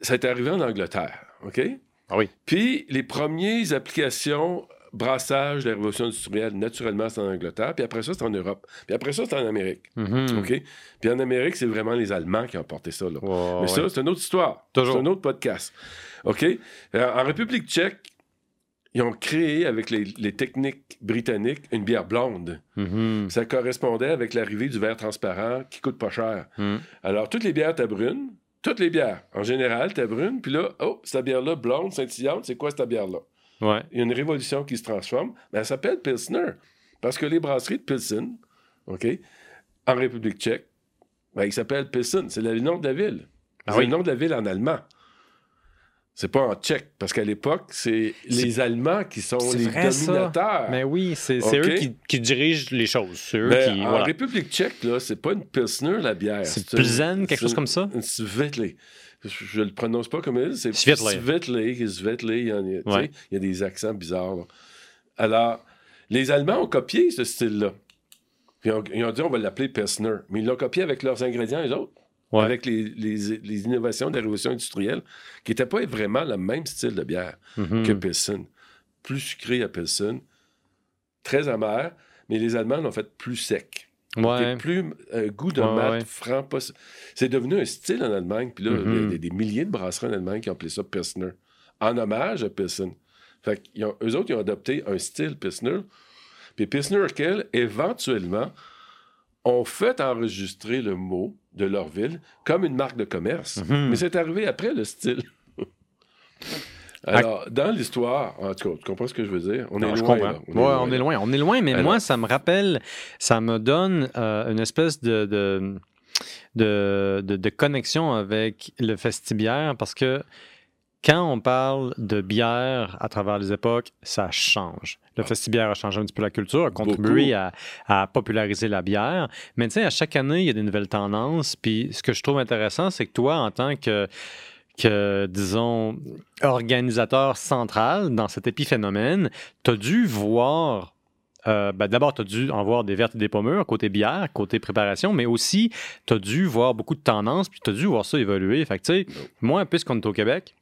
ça est arrivé en Angleterre, OK? Ah oui. Puis les premières applications brassage de la révolution industrielle, naturellement, c'est en Angleterre. Puis après ça, c'est en Europe. Puis après ça, c'est en Amérique, Mhm. OK? Puis en Amérique, c'est vraiment les Allemands qui ont porté ça, là. Mais ouais. ça, c'est une autre histoire. Toujours. C'est un autre podcast. OK? Euh, En République tchèque, ils ont créé, avec les, les techniques britanniques, une bière blonde. Mhm. Ça correspondait avec l'arrivée du verre transparent qui coûte pas cher. Mhm. Alors, toutes les bières étaient brunes. Toutes les bières, en général, étaient brunes. Puis là, oh, cette bière-là, blonde, scintillante, c'est quoi cette bière-là? Ouais. Il y a une révolution qui se transforme. Mais elle s'appelle Pilsner. Parce que les brasseries de Pilsen, OK, en République tchèque, ben, ils s'appellent Pilsen. C'est le nom de la ville. Ah c'est oui. le nom de la ville en allemand. C'est pas en tchèque. Parce qu'à l'époque, c'est les Allemands qui sont les vrai, ça. dominateurs. Mais oui, c'est eux qui, qui dirigent les choses. Eux Mais qui. en voilà. République tchèque, là, c'est pas une Pilsner, la bière. C'est une- Pilsen, quelque chose une- comme ça? Une. Je, le prononce pas comme elle. C'est Svetlé. Svetlé. Il y, en a, tu sais, Ouais. il y a des accents bizarres. là. Alors, les Allemands ont copié ce style-là. Ils ont, ils ont dit, on va l'appeler Pilsner. Mais ils l'ont copié avec leurs ingrédients, les autres. Ouais. Avec les, les- les innovations de la révolution industrielle, qui n'étaient pas vraiment le même style de bière Mhm. que Pilsen. Plus sucré à Pilsen, très amer, mais les Allemands l'ont fait plus sec. Ouais. Plus euh, goût de Ouais, mat, ouais. franc. Pas... C'est devenu un style en Allemagne. Puis là, il y a des, milliers de brasseries en Allemagne qui ont appelé ça Pilsner. En hommage à Pilsen. Fait qu'ils ont- eux autres, ils ont adopté un style Pilsner. Puis Pilsner Urquell, éventuellement, ont fait enregistrer le mot de leur ville comme une marque de commerce. Mhm. Mais c'est arrivé après le style. [laughs] Alors, dans l'histoire, en tout cas, tu comprends ce que je veux dire? On Non, est je loin. Ouais, on est loin. On est loin, mais Alors- moi, ça me rappelle, ça me donne euh, une espèce de, de, de, de- de connexion avec le festibière parce que quand on parle de bière à travers les époques, ça change. Le festibière a changé un petit peu la culture, a contribué à, à populariser la bière. Mais tu sais, à chaque année, il y a des nouvelles tendances. Puis ce que je trouve intéressant, c'est que toi, en tant que, que disons, organisateur central dans cet épiphénomène, tu as dû voir. euh, ben, D'abord, tu as dû en voir des vertes et des pommures, côté bière, côté préparation, mais aussi, tu as dû voir beaucoup de tendances, puis tu as dû voir ça évoluer. Fait que, moi, puisqu'on est au Québec,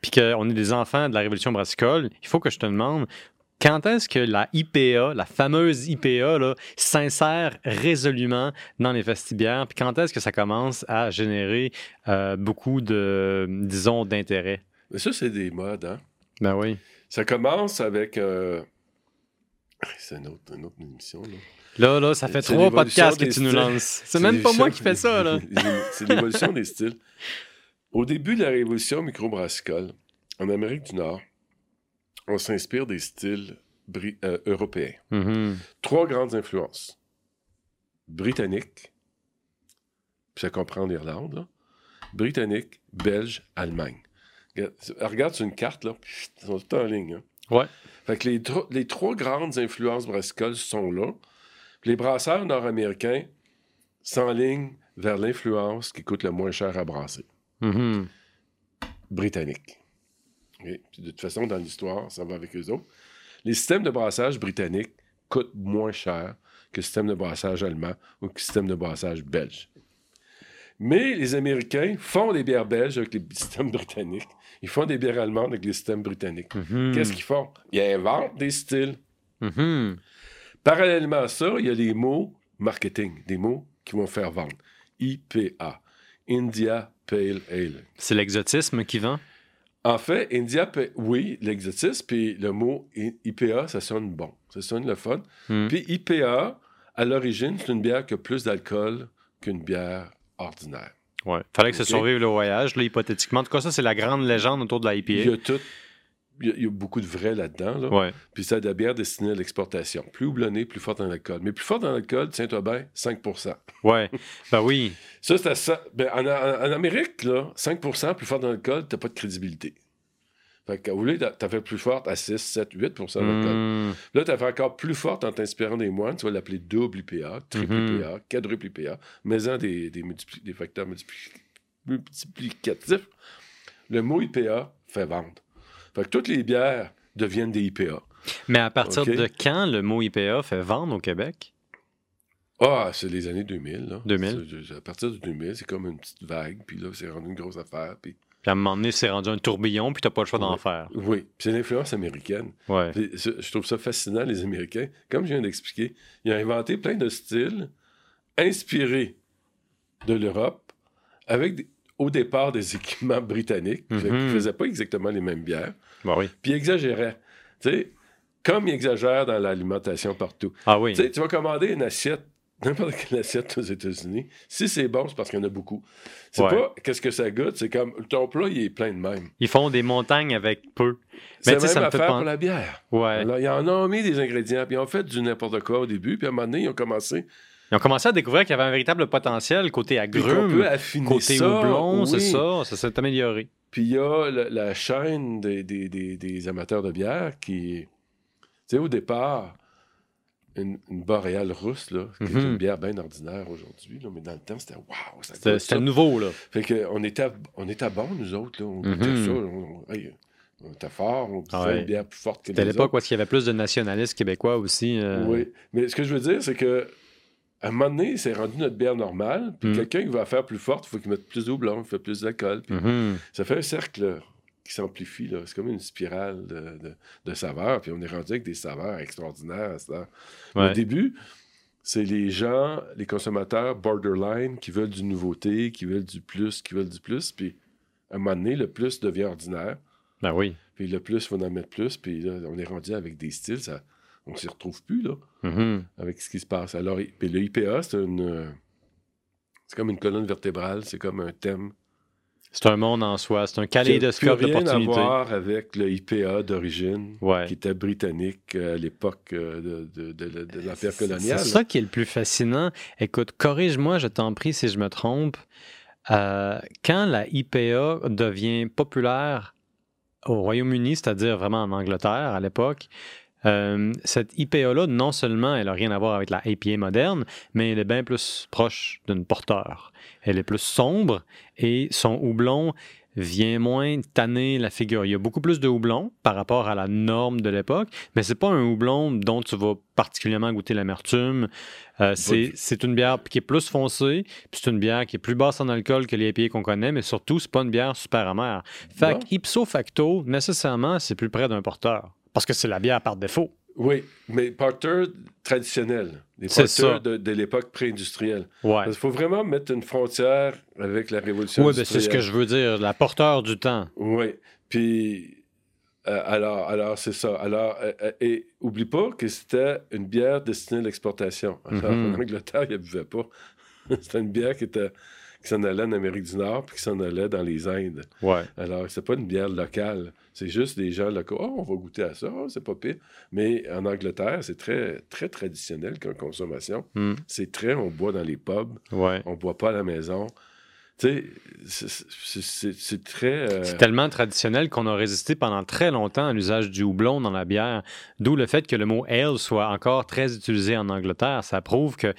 puis qu'on est des enfants de la révolution brassicole, il faut que je te demande quand est-ce que la IPA, la fameuse IPA, là, s'insère résolument dans les festibières, puis quand est-ce que ça commence à générer euh, beaucoup de, disons, d'intérêt? Mais ça, c'est des modes, hein? Ben oui. Ça commence avec. euh, C'est une autre, une autre émission, là. Là, là, ça fait trois podcasts que tu nous lances. C'est même pas moi qui fais ça, là. C'est l'évolution des styles. Au début de la révolution microbrassicole, en Amérique du Nord, on s'inspire des styles euh, européens. Mhm. Trois grandes influences. Britannique, puis ça comprend l'Irlande, là. Britannique, Belge, Allemagne. Regarde, sur une carte, là, ils sont tous en ligne. hein. Ouais. Fait que les, tro- les trois grandes influences brassicoles sont là. Puis les brasseurs nord-américains s'enlignent vers l'influence qui coûte le moins cher à brasser. Mhm. Britannique. Puis de toute façon, dans l'histoire, ça va avec eux autres. Les systèmes de brassage britanniques coûtent moins cher que le système de brassage allemand ou que le système de brassage belge. Mais les Américains font des bières belges avec les systèmes [laughs] britanniques. Ils font des bières allemandes avec les systèmes britanniques. Mhm. Qu'est-ce qu'ils font? Ils inventent des styles. Mhm. Parallèlement à ça, il y a les mots marketing, des mots qui vont faire vendre. IPA, India Pale Ale. C'est l'exotisme qui vend? En fait, India, oui, l'exotisme, puis le mot IPA, ça sonne bon, ça sonne le fun. Mhm. Puis IPA, à l'origine, c'est une bière qui a plus d'alcool qu'une bière ordinaire. Ouais. Fallait que ça survive le voyage, là, hypothétiquement. En tout cas, ça, c'est la grande légende autour de la Il y IPA. a tout il y, a- beaucoup de vrai là-dedans. Là. Ouais. Puis c'est de la bière destinée à l'exportation. Plus houblonnée, plus forte en alcool. Mais plus forte en alcool, bien, 5% Ouais. ben oui. [laughs] Ça, c'est ça. Ben, en, en- en Amérique, là, 5% plus fort dans l'alcool, t'as pas de crédibilité. Fait qu'au lieu, t'as- t'as fait plus forte à 6, 7, 8% d'alcool. Hmm. Là, t'as fait encore plus forte en t'inspirant des moines. Tu vas l'appeler double IPA, triple Mhm. IPA, quadruple IPA, mais en des, des, multipli- des facteurs multipli- multiplicatifs. Le mot IPA fait vendre. Fait que toutes les bières deviennent des IPA. Mais à partir de quand le mot IPA fait vendre au Québec? Ah, c'est les années 2000. Là. 2000. C'est- À partir de 2000, c'est comme une petite vague. Puis là, c'est rendu une grosse affaire. Puis... Puis à un moment donné, c'est rendu un tourbillon, puis t'as pas le choix d'en faire. Oui, c'est l'influence américaine. Ouais. Je trouve ça fascinant, les Américains. Comme je viens d'expliquer, ils ont inventé plein de styles inspirés de l'Europe, avec des- au départ des [laughs] équipements britanniques, qui Mhm. ne faisaient pas exactement les mêmes bières, Ben oui. puis. Tu sais, comme ils exagèrent dans l'alimentation partout. Ah oui. Tu sais, tu vas commander une assiette, n'importe quelle assiette aux États-Unis. Si c'est bon, c'est parce qu'il y en a beaucoup. C'est Ouais. pas qu'est-ce que ça goûte, c'est comme ton plat, il est plein de même. Ils font des montagnes avec peu. C'est Mais tu sais, ça même me affaire pour la bière. Ouais. Alors, ils en ont mis des ingrédients, puis ils ont fait du n'importe quoi au début, puis à un moment donné, ils ont commencé. Ils ont commencé à découvrir qu'il y avait un véritable potentiel côté affiner côté ça. houblon, c'est oui. ça. Ça s'est amélioré. Puis il y a la, la chaîne des, des- des- des amateurs de bière qui. Tu sais, au départ, une, une boréale russe, là, qui est Mhm. une bière bien ordinaire aujourd'hui, mais dans le temps, c'était waouh! C'était nouveau, là. Fait qu'on était, on était bon, nous autres, là. On goûtait Mhm. ça. On, hey, on était fort, on Ah faisait ouais. une bière plus forte que C'était les l'époque autres. où il y avait plus de nationalistes québécois aussi. euh, Oui, mais ce que je veux dire, c'est que à un moment donné, c'est rendu notre bière normale, puis Mm. quelqu'un qui va faire plus forte, il faut qu'il mette plus d'eau blanc, il fait plus d'alcool. mhm. Ça fait un cercle qui s'amplifie. C'est comme une spirale de, de, de saveurs, puis on est rendu avec des saveurs extraordinaires. Ouais. Au début, c'est les gens, les consommateurs borderline qui veulent du nouveauté, qui veulent du plus, qui veulent du plus, puis à un moment donné, le plus devient ordinaire. Ben oui. Puis le plus, il faut en mettre plus. Puis là, on est rendu avec des styles, ça, on ne s'y retrouve plus, là, Mhm. avec ce qui se passe. Alors, le IPA, c'est une... euh, C'est comme une colonne vertébrale, c'est comme un thème. C'est un monde en soi. C'est un kaléidoscope plus rien à d'opportunités. voir avec le IPA d'origine, Ouais. qui était britannique euh, à l'époque euh, de, de, de- de- de l'Empire C'est- ça qui est le plus fascinant. Écoute, corrige-moi, je t'en prie si je me trompe. Euh, quand la IPA devient populaire au Royaume-Uni, c'est-à-dire vraiment en Angleterre à l'époque, euh, cette IPA-là, non seulement elle n'a rien à voir avec la IPA moderne, mais elle est bien plus proche d'une porteur. Elle est plus sombre et son houblon vient moins tanner la figure. Il y a beaucoup plus de houblon par rapport à la norme de l'époque, mais c'est pas un houblon dont tu vas particulièrement goûter l'amertume. Euh, c'est une bière qui est plus foncée, puis c'est une bière qui est plus basse en alcool que les IPA qu'on connaît, mais surtout, c'est pas une bière super amère. Fait ipso facto, nécessairement, c'est plus près d'un porteur. Parce que c'est la bière par défaut. Oui, mais porter traditionnel. Les C'est porteurs de, de l'époque pré-industrielle. Ouais. Qu'il faut vraiment mettre une frontière avec la révolution Oui, ben, c'est ce que industrielle. je veux dire, la porteur du temps. Oui. Puis, euh, alors, alors c'est ça. Alors, euh, euh, et oublie pas que c'était une bière destinée à l'exportation. Mhm. En Angleterre, ils ne buvaient pas. [laughs] c'était une bière qui, était, qui s'en allait en Amérique du Nord puis qui s'en allait dans les Indes. Ouais. Alors, c'est pas une bière locale. C'est juste des gens locaux. Oh, on va goûter à ça. Oh, c'est pas pire. Mais en Angleterre, c'est très, très traditionnel comme consommation. Hmm. C'est très, on boit dans les pubs, Ouais. on boit pas à la maison. Tu sais, c'est- très. euh, C'est tellement traditionnel qu'on a résisté pendant très longtemps à l'usage du houblon dans la bière, d'où le fait que le mot ale soit encore très utilisé en Angleterre. Ça prouve que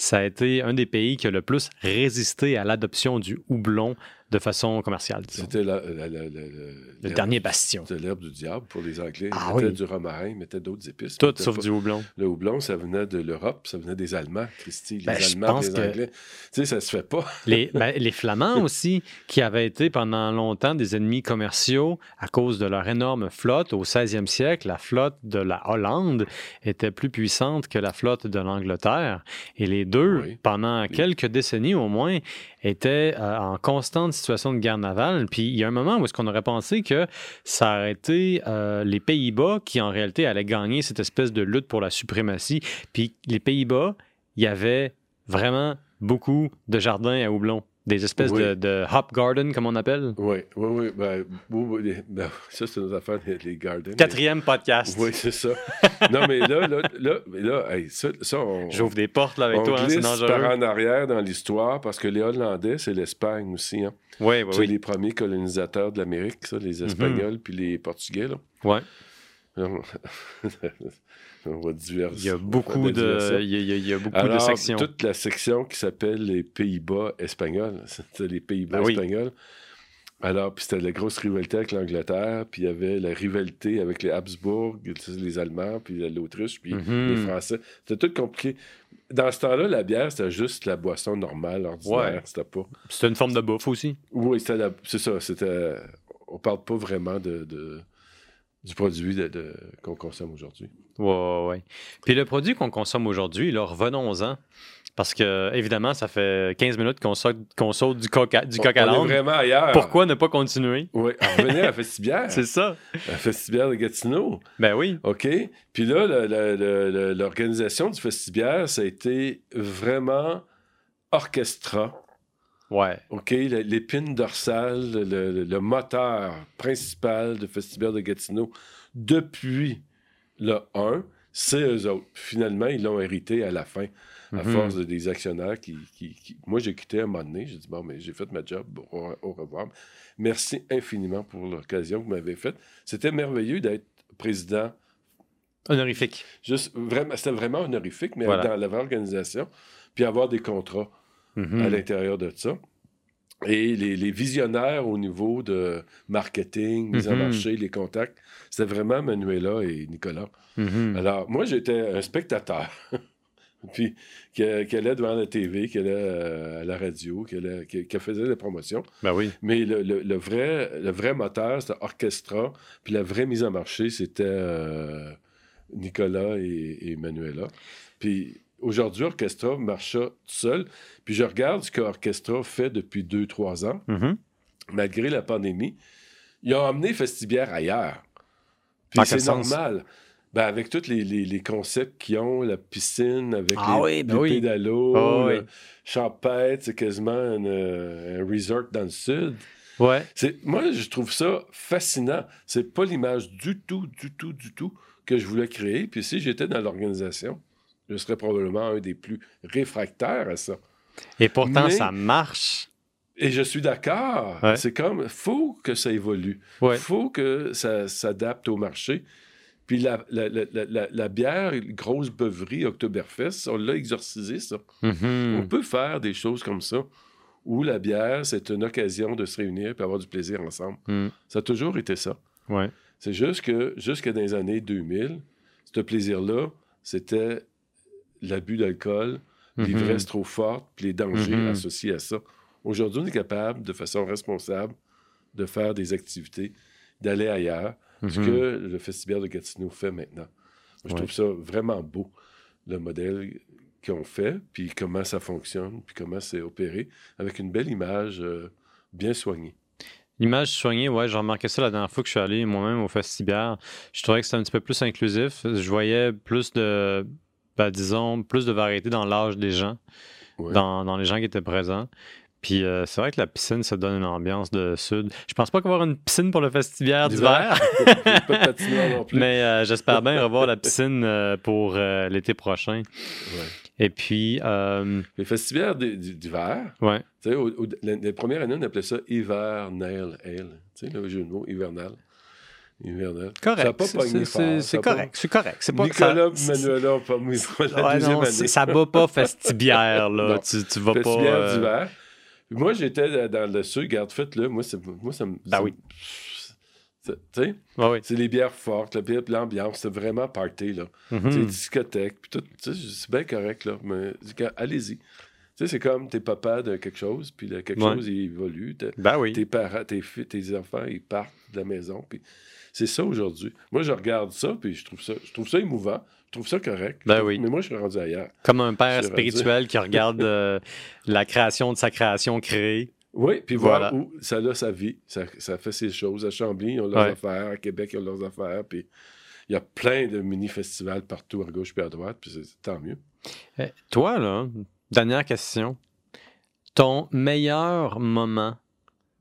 ça a été un des pays qui a le plus résisté à l'adoption du houblon de façon commerciale. C'était Le dernier bastion. C'était l'herbe du diable pour les Anglais. Ils Ah mettaient oui. du romarin, ils mettaient d'autres épices. Tout Ils mettaient sauf pas- du houblon. Le houblon, ça venait de l'Europe, ça venait des Allemands, Christy. Les Ben, Allemands, les que- Anglais. Tu sais, ça se fait pas. [laughs] Les, ben, les Flamands aussi, qui avaient été pendant longtemps des ennemis commerciaux à cause de leur énorme flotte. Au 16e siècle, la flotte de la Hollande était plus puissante que la flotte de l'Angleterre. Et les deux, Oui. pendant quelques décennies au moins, étaient euh, en constante situation de guerre navale. Puis il y a un moment où est-ce qu'on aurait pensé que ça aurait été euh, les Pays-Bas qui, en réalité, allaient gagner cette espèce de lutte pour la suprématie. Puis les Pays-Bas, il y avait vraiment beaucoup de jardins à houblon Des espèces Oui. de, de hop garden, comme on appelle. Oui, oui, oui. Ben, oui, oui, ben, [laughs] ça, c'est nos affaires, les, gardens. Quatrième podcast. Oui, c'est ça. [laughs] non, mais là, là, là, mais là hey, ça, ça, on, J'ouvre des portes là, avec on toi, hein, c'est dangereux. par en arrière dans l'histoire parce que les Hollandais, c'est l'Espagne aussi. Hein. Oui, oui, C'est oui. les premiers colonisateurs de l'Amérique, ça, les Espagnols puis les Portugais. Là. Ouais. [laughs] on va Il y a beaucoup de, il y a, il y a- beaucoup Alors, de sections. toute la section qui s'appelle les Pays-Bas espagnols, [laughs] c'était les Pays-Bas Ben oui. espagnols. Alors, puis c'était la grosse rivalité avec l'Angleterre, puis il y avait la rivalité avec les Habsbourg, les Allemands, puis l'Autriche, puis Mhm. les Français. C'était tout compliqué. Dans ce temps-là, la bière, c'était juste la boisson normale, ordinaire. Ouais. C'était pas. C'est une forme de bouffe aussi. Oui, c'était la- c'est ça. C'était. On parle pas vraiment de, de- du produit de- de- qu'on consomme aujourd'hui. Ouais, ouais. Puis le produit qu'on consomme aujourd'hui, là, revenons-en. Parce que, évidemment, ça fait 15 minutes qu'on saute, qu'on saute du coq à, du On- coq à on est l'âne. vraiment ailleurs. Pourquoi ne pas continuer? Oui, on revenait à la Festibière. [laughs] C'est ça. la Festibière de Gatineau. Ben oui. OK? Puis là, le- le- le- le- l'organisation du Festibière, ça a été vraiment orchestra. Ouais. OK? L'épine dorsale, le, moteur principal du Festibière de Gatineau depuis le 1, c'est eux autres. Finalement, ils l'ont hérité à la fin, à Mhm. force de, des actionnaires qui, qui- qui- Moi, j'ai quitté à un moment donné. J'ai dit, bon, mais j'ai fait ma job. Au, au revoir. Merci infiniment pour l'occasion que vous m'avez faite. C'était merveilleux d'être président Honorifique. Juste, vraiment, c'était vraiment honorifique, mais Voilà. dans la vraie organisation, puis avoir des contrats Mhm. à l'intérieur de ça. Et les, les visionnaires au niveau de marketing, mise en Mhm. marché, les contacts, c'était vraiment Manuela et Nicolas. Mhm. Alors, moi, j'étais un spectateur, [laughs] puis qui, qui allait devant la TV, qui allait euh, à la radio, qui faisait la promotion. Ben oui. Mais le, le- le vrai, le vrai moteur, c'était Orchestra. Puis la vraie mise en marché, c'était euh, Nicolas et, et Manuela. Puis aujourd'hui, Orchestra marche tout seul. Puis je regarde ce qu'Orchestra fait depuis deux, trois ans, Mhm. malgré la pandémie. Ils ont emmené Festibière ailleurs. Puis c'est normal. Ben, avec tous les, les- les concepts qu'ils ont, la piscine, avec Ah les, oui, ben les oui. pédalos, Ah oui. Champêtre, c'est quasiment un, un resort dans le sud. Ouais. Moi, je trouve ça fascinant. C'est pas l'image du tout, du tout, du tout que je voulais créer. Puis si j'étais dans l'organisation, je serais probablement un des plus réfractaires à ça. Et pourtant, Mais- ça marche. Et je suis d'accord. Ouais. C'est comme, faut que ça évolue. Ouais. faut que ça s'adapte au marché. Puis la, la, la, la- bière, grosse beuverie, Oktoberfest, on l'a exorcisé, ça. On Mhm. peut faire des choses comme ça, où la bière, c'est une occasion de se réunir et avoir du plaisir ensemble. Mhm. Ça a toujours été ça. Ouais. C'est juste que, jusque dans les années 2000, ce plaisir-là, c'était l'abus d'alcool, Mhm. l'ivresse trop forte, puis les dangers Mhm. associés à ça. Aujourd'hui, on est capable, de façon responsable, de faire des activités, d'aller ailleurs, ce Mhm. que le Festival de Gatineau fait maintenant. Moi, je Ouais. trouve ça vraiment beau, le modèle qu'ils ont fait, puis comment ça fonctionne, puis comment c'est opéré, avec une belle image euh, bien soignée. L'image soignée, ouais, j'ai remarqué ça la dernière fois que je suis allé moi-même au Festibière. Je trouvais que c'était un petit peu plus inclusif. Je voyais plus de, ben, disons, plus de variété dans l'âge des gens, Ouais. dans, dans les gens qui étaient présents. Puis euh, c'est vrai que la piscine, ça donne une ambiance de sud. Je pense pas qu'avoir une piscine pour le Festibiaire d'hiver, [laughs] mais euh, j'espère bien revoir la piscine euh, pour l'été prochain. Ouais. Et puis, Les d- d'hiver, ouais, tu sais, au- au- la, la première année, on appelait ça Hivernal Ale. Tu sais, le jeu de mots, hivernal. Hivernal. Ça n'a correct. pas C'est- pas- correct. C'est correct. C'est pas Nicolas ça- Manuela pas pour la Ouais, deuxième non, année. ça bat pas Festibière, là. Tu, tu vas pas. Festival euh, d'hiver. Moi, j'étais dans le sud, garde faites-le. Moi, c'est- moi, ça me. Ben oui. Tu sais, ouais, ouais. c'est les bières fortes, la bière- l'ambiance, c'est vraiment party, là. Tu sais, discothèque, puis tout, c'est bien correct, là, mais allez-y. Tu sais, c'est comme t'es papa de quelque chose, puis quelque Ouais. chose, il évolue. T'es- Ben oui. Tes parents, tes, tes enfants, ils partent de la maison, puis c'est ça aujourd'hui. Moi, je regarde ça, puis je trouve ça, je trouve ça émouvant, je trouve ça correct. Ben trouve- oui. Mais moi, je suis rendu ailleurs. Comme un père spirituel qui regarde euh, la création de sa création créée. Oui, puis voir Voilà. où ça a sa vie, ça, ça fait ses choses. À Chambly, ils ont leurs Ouais. affaires. À Québec, ils ont leurs affaires. Puis il y a plein de mini-festivals partout, à gauche puis à droite, puis c'est tant mieux. Eh, toi, là, dernière question. Ton meilleur moment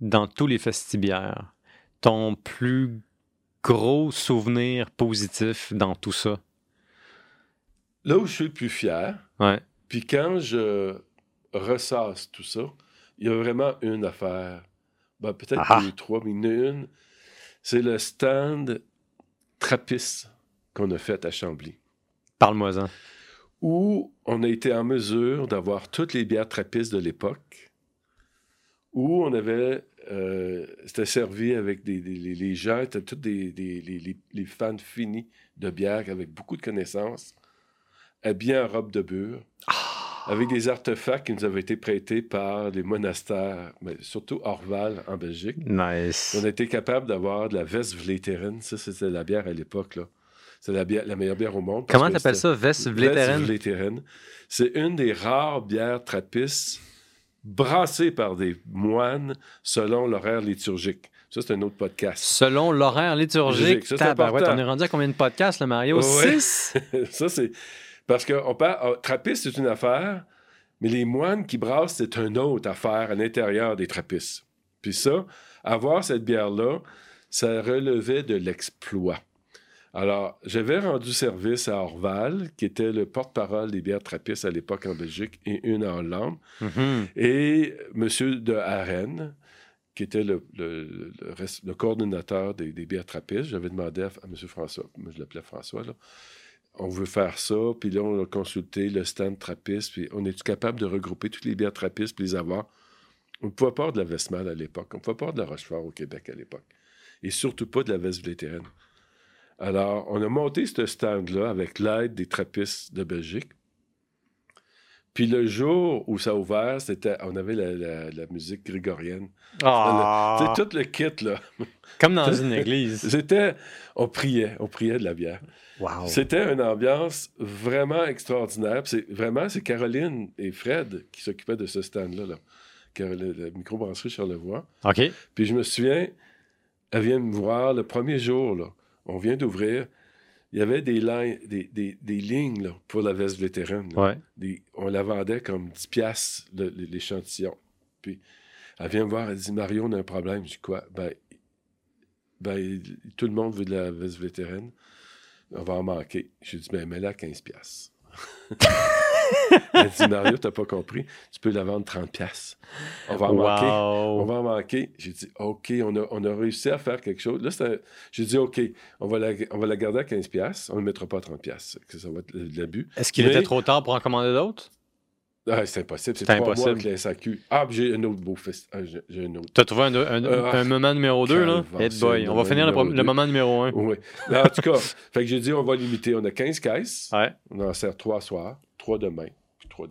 dans tous les festibières, ton plus gros souvenir positif dans tout ça? Là où je suis le plus fier, Ouais. puis quand je ressasse tout ça, il y a vraiment une affaire. Ben, peut-être Ah. deux, trois, mais a une. C'est le stand Trappiste qu'on a fait à Chambly, Parle-moi-en. où on a été en mesure d'avoir toutes les bières trappistes de l'époque, où on avait. Euh, C'était servi avec des, des- les, les gens, étaient tous des, des- les, fans finis de bière avec beaucoup de connaissances, habillés en robe de bure, avec des artefacts qui nous avaient été prêtés par les monastères, mais surtout Orval en Belgique. Nice. On a été capable d'avoir de la Veste Vleteren. Ça, c'était la bière à l'époque. là. C'est la, meilleure bière au monde. Comment t'appelles c'était- ça? Vest Veste Vleteren? Vleteren. C'est une des rares bières trappistes brassées par des moines selon l'horaire liturgique. Ça, c'est un autre podcast. Selon l'horaire liturgique, ça, c'est important. on est rendu à combien de podcasts, le Mario? Ouais. Six? [laughs] ça, c'est. Parce que on parle. ah, Trappiste, c'est une affaire, mais les moines qui brassent, c'est une autre affaire à l'intérieur des trappistes. Puis ça, avoir cette bière-là, ça relevait de l'exploit. Alors, j'avais rendu service à Orval, qui était le porte-parole des bières trappistes à l'époque en Belgique et une en Hollande, Mhm. et M. de Haren, qui était le, le- le le coordonnateur des, des bières trappistes. J'avais demandé à, à M. François, moi je l'appelais François, là, on veut faire ça, puis là, on a consulté le stand trappiste, puis on est-tu capable de regrouper toutes les bières trappistes puis les avoir? On ne pouvait pas avoir de la Vestmal à l'époque, on ne pouvait pas avoir de la Rochefort au Québec à l'époque, et surtout pas de la Veste vétérane. Alors, on a monté ce stand-là avec l'aide des trappistes de Belgique. Puis le jour où ça a ouvert, c'était, on avait la, la- la musique grégorienne. Ah, C'est tout le kit, là. comme dans [laughs] une église. C'était, on priait, on priait de la bière. Wow. C'était une ambiance vraiment extraordinaire. C'est vraiment, c'est Caroline et Fred qui s'occupaient de ce stand-là, là. Caroline- la microbrasserie Charlevoix. OK. Puis je me souviens, elle vient me voir le premier jour, là. On vient d'ouvrir. Il y avait des, lignes, des, des- des lignes là, pour la veste vétérane. là. Ouais. Des- on la vendait comme 10 piastres, l'échantillon. Puis elle vient me voir, elle dit Mario, on a un problème. Je dis quoi? Ben, ben tout le monde veut de la veste vétérane. On va en manquer. Je lui dis Ben, mets-la à 15 piastres. [laughs] elle dit Mario, t'as pas compris. Tu peux la vendre 30 piastres. On va en manquer. On va en manquer. J'ai dit, OK, on a, on a réussi à faire quelque chose. Là, j'ai dit, OK, on va, la, on va la garder à 15$, piastres. on ne le mettra pas à 30$, piastres, que ça va être de l'abus. Est-ce qu'il Mais- était trop tard pour en commander d'autres? Ah, c'est impossible, c'est mois impossible. avec la SAQ. Ah, j'ai un autre beau fest. Ah, j'ai, un autre. Tu as trouvé un, un- un moment numéro 2, là? Head boy. On va finir le, moment numéro 1. Oui. En tout cas, [laughs] fait que j'ai dit, on va limiter. On a 15 caisses. Ouais. On en sert trois soirs, trois demain, puis trois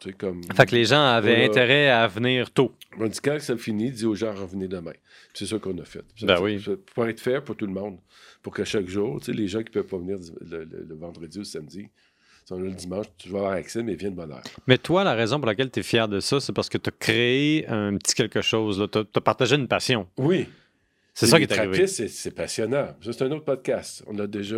sais, comme. Fait que les gens avaient Voilà. intérêt à venir tôt. On dit quand ça finit, dis aux gens revenez demain. C'est ça qu'on a fait. Ça, Ben oui. Pour être fair pour tout le monde. Pour que chaque jour, tu sais, les gens qui ne peuvent pas venir le, le- le vendredi ou le samedi, sont là le dimanche, tu vas avoir accès, mais viens de bonne heure. Mais toi, la raison pour laquelle tu es fier de ça, c'est parce que tu as créé un petit quelque chose. Tu as, partagé une passion. Oui. C'est ça qui est arrivé. C'est c'est passionnant. C'est un autre podcast. On l'a déjà.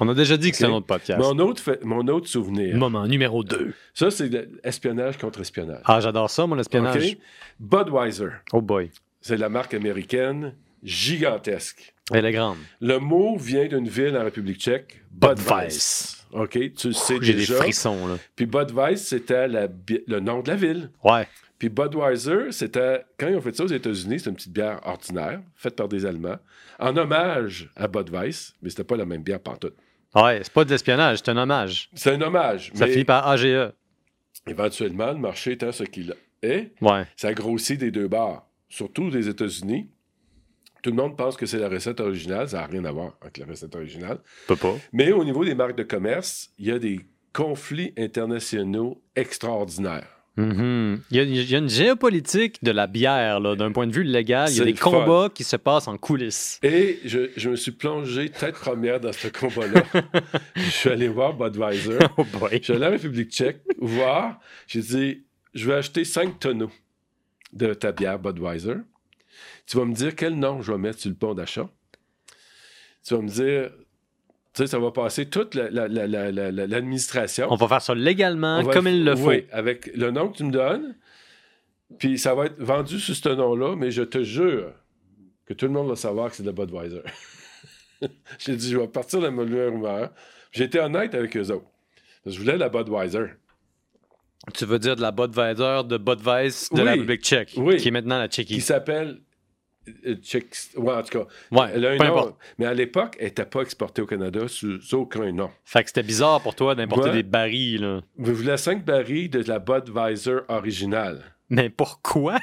On a déjà dit que c'est un autre podcast. Mon autre, fait- mon autre souvenir, Moment numéro 2. ça, c'est l'espionnage contre espionnage. Ah, j'adore ça, mon espionnage. Budweiser, Oh boy. c'est la marque américaine gigantesque. Elle est grande. Le mot vient d'une ville en République tchèque, Budweiser. Budweiser. OK, tu le sais J'ai des déjà. frissons, là. Puis Budweiser, c'était le nom de la ville. Ouais. Puis Budweiser, c'était, quand ils ont fait ça aux États-Unis, c'était une petite bière ordinaire, faite par des Allemands, en hommage à Budweiser, mais c'était pas la même bière pantoute. Ouais, c'est pas de l'espionnage, c'est un hommage. C'est un hommage, Ça mais finit par AGE. éventuellement, le marché étant ce qu'il est, Ouais. ça grossit des deux bars, surtout des États-Unis. Tout le monde pense que c'est la recette originale, ça n'a rien à voir avec la recette originale. Peut pas. Mais au niveau des marques de commerce, il y a des conflits internationaux extraordinaires. Mhm. il, y a, il y a une géopolitique de la bière, là, d'un point de vue légal. Il y a des fun. combats qui se passent en coulisses. Et je, je me suis plongé tête première dans ce combat-là. [laughs] je suis allé voir Budweiser. Oh boy. Je suis allé en République tchèque voir. J'ai dit, je vais acheter 5 tonneaux de ta bière Budweiser. Tu vas me dire quel nom je vais mettre sur le pont d'achat. Tu vas me dire, tu sais, ça va passer toute la- la- l'administration. On va faire ça légalement, va- comme il le faut. Oui, avec le nom que tu me donnes, Puis ça va être vendu sous ce nom-là, mais je te jure que tout le monde va savoir que c'est de la Budweiser. [laughs] J'ai dit, je vais partir de la rumeur. J'ai été honnête avec eux autres. Je voulais la Budweiser. Tu veux dire de la Budweiser de Budweiser de Oui. la République tchèque, Oui. qui est maintenant la Qui Tchéquie. s'appelle. Euh, Ouais, en tout cas. Ouais, Elle a un peu nom, importe. mais à l'époque, elle n'était pas exportée au Canada sous aucun nom. Fait que c'était bizarre pour toi d'importer Ouais. des barils, là. Je voulais 5 barils de la Budweiser originale. Mais pourquoi?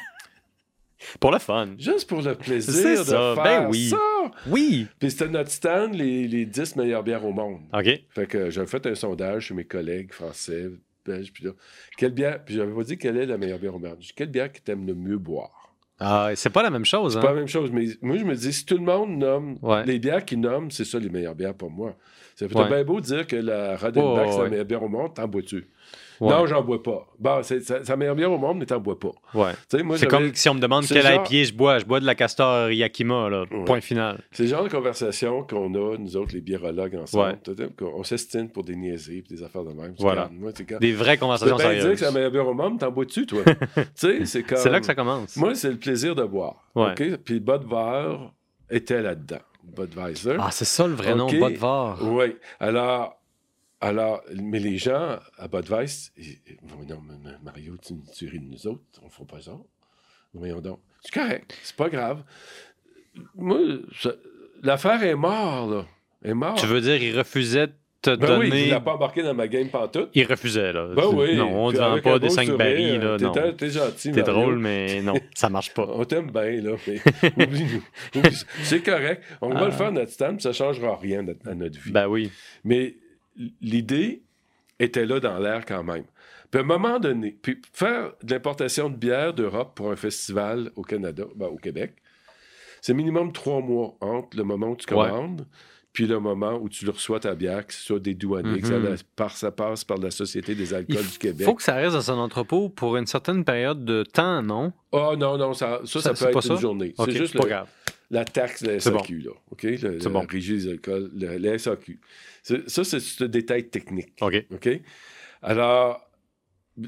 pour le fun. Juste pour le plaisir C'est de ça, faire ben oui. ça. Oui. Puis c'était notre stand, les, les 10 meilleures bières au monde. OK. Fait que j'avais fait un sondage chez mes collègues français, belges, puis là, quelle bière, puis j'avais pas dit quelle est la meilleure bière au monde. Quelle bière que t'aimes le mieux boire? Ah, c'est pas la même chose, C'est hein? pas la même chose, mais moi, je me dis, si tout le monde nomme, Ouais. les bières qu'ils nomment, c'est ça les meilleures bières pour moi. C'est Ouais. bien beau dire que la Rodenbach, Ouais, c'est la meilleure bière au monde, t'en bois-tu? Ouais. Non, j'en bois pas. Bon, la meilleure bière au monde, mais t'en bois pas. Ouais. C'est comme si on me demande quel genre- IPA je bois. Je bois de la Castor Yakima, là. Ouais. Point final. C'est le genre de conversation qu'on a, nous autres, les biérologues ensemble. On s'estime pour des niaiseries et des affaires de même. Voilà. Moi, quand... Des vraies conversations bien dire sérieuses. que la meilleure bière au monde, t'en bois-tu, toi? [laughs] c'est comme... Là que ça commence. Moi, c'est le plaisir de boire. Ouais. OK? Puis Budweiser était là-dedans. Budweiser. Ah, c'est ça le vrai nom, Ok. Budvar. Oui. Alors, alors, mais les gens à Budweiser, ils- ils non, Mario, tu, tu ris de nous autres, on ne fera pas ça. Voyons donc. C'est correct, c'est pas grave. Moi, l'affaire est morte, là. Elle est morte. Tu veux dire, il refusait de te Ben oui, donner. il n'a pas embarqué dans ma game pantoute. Il refusait, là. Ben oui. Non, on ne vend pas des beau 5 sourire, barils, là. t'es- Non. T'es t'es gentil, T'es Mario. drôle, mais non, ça marche pas. On t'aime bien, là, mais [laughs] oublie-nous. Oublie ça. C'est correct. On va Ah. le faire notre stand, puis ça ne changera rien à notre- à notre vie. Ben oui. Mais l'idée était là dans l'air quand même. Puis à un moment donné, puis faire de l'importation de bière d'Europe pour un festival au Canada, ben, au Québec, c'est minimum trois mois entre le moment où tu Ouais. commandes puis le moment où tu le reçois ta bière, que ce soit des douaniers, que ça, Mhm. par, ça passe par la Société des Il alcools du Québec. faut que ça reste dans son entrepôt pour une certaine période de temps, non? Ah non, non, ça, ça, ça, Ça, peut être une ça? journée. C'est juste pas le- grave. La taxe de la bon. SAQ, là. OK? Le, la bon. régie des alcools, le, la SAQ. Ça, c'est ce détail technique. OK. OK? Alors,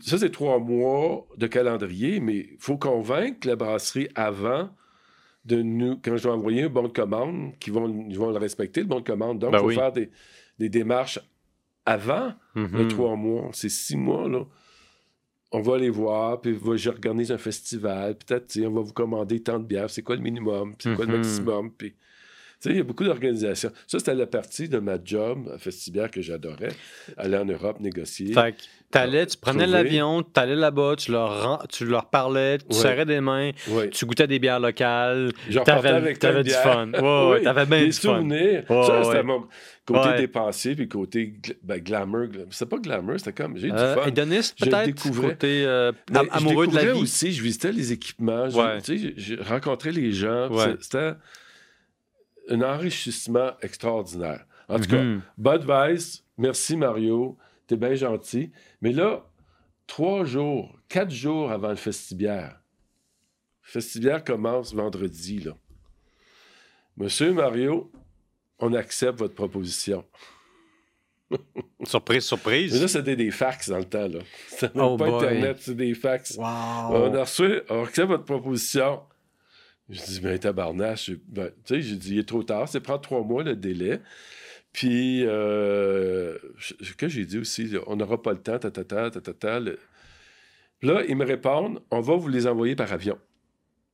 ça, c'est trois mois de calendrier, mais il faut convaincre la brasserie avant de nous, quand je dois envoyer un bon de commande, qu'ils vont, ils vont le respecter, le bon de commande. Donc, il Ben faut oui. faire des, des démarches avant Mhm. le trois mois. C'est six mois, là. On va aller voir, puis j'organise un festival, peut-être, tu sais, on va vous commander tant de bières, c'est quoi le minimum, c'est quoi le Mhm. maximum, puis... Tu sais, il y a beaucoup d'organisations. Ça, c'était la partie de ma job à Festibière que j'adorais. Aller en Europe, négocier. Fait t'allais, tu prenais l'avion, t'allais là-bas, tu leur, tu leur parlais, tu Ouais. serrais des mains, tu goûtais des bières locales, Je t'avais t'avais du fun. [laughs] Oui, t'avais bien des du fun. souvenirs. Ça, c'était mon côté dépensier, puis côté ben, glamour. gla- C'était pas glamour, c'était comme... J'ai eu du Euh, fun. hédoniste, Je peut-être, côté euh, Mais am- je amoureux de la vie. aussi, je visitais les équipements. je- tu sais, J'ai rencontré les gens. C'était un enrichissement extraordinaire. En tout cas, Mhm. Budweiser, merci Mario, t'es bien gentil. Mais là, trois jours, quatre jours avant le Festibière, le Festibière commence vendredi, là. Monsieur Mario, on accepte votre proposition. [laughs] Surprise, Mais surprise. là, c'était des fax dans le temps, là. C'était même Oh pas boy. Internet, c'est des fax. Wow. On a reçu, on accepte votre proposition. Je dis, ben, tabarnache. Ben, tu sais, j'ai dit, il est trop tard, c'est prendre trois mois le délai. Puis, euh, je- que j'ai dit aussi, on n'aura pas le temps, ta, ta, ta, ta, ta, ta, le- Là, ils me répondent, on va vous les envoyer par avion.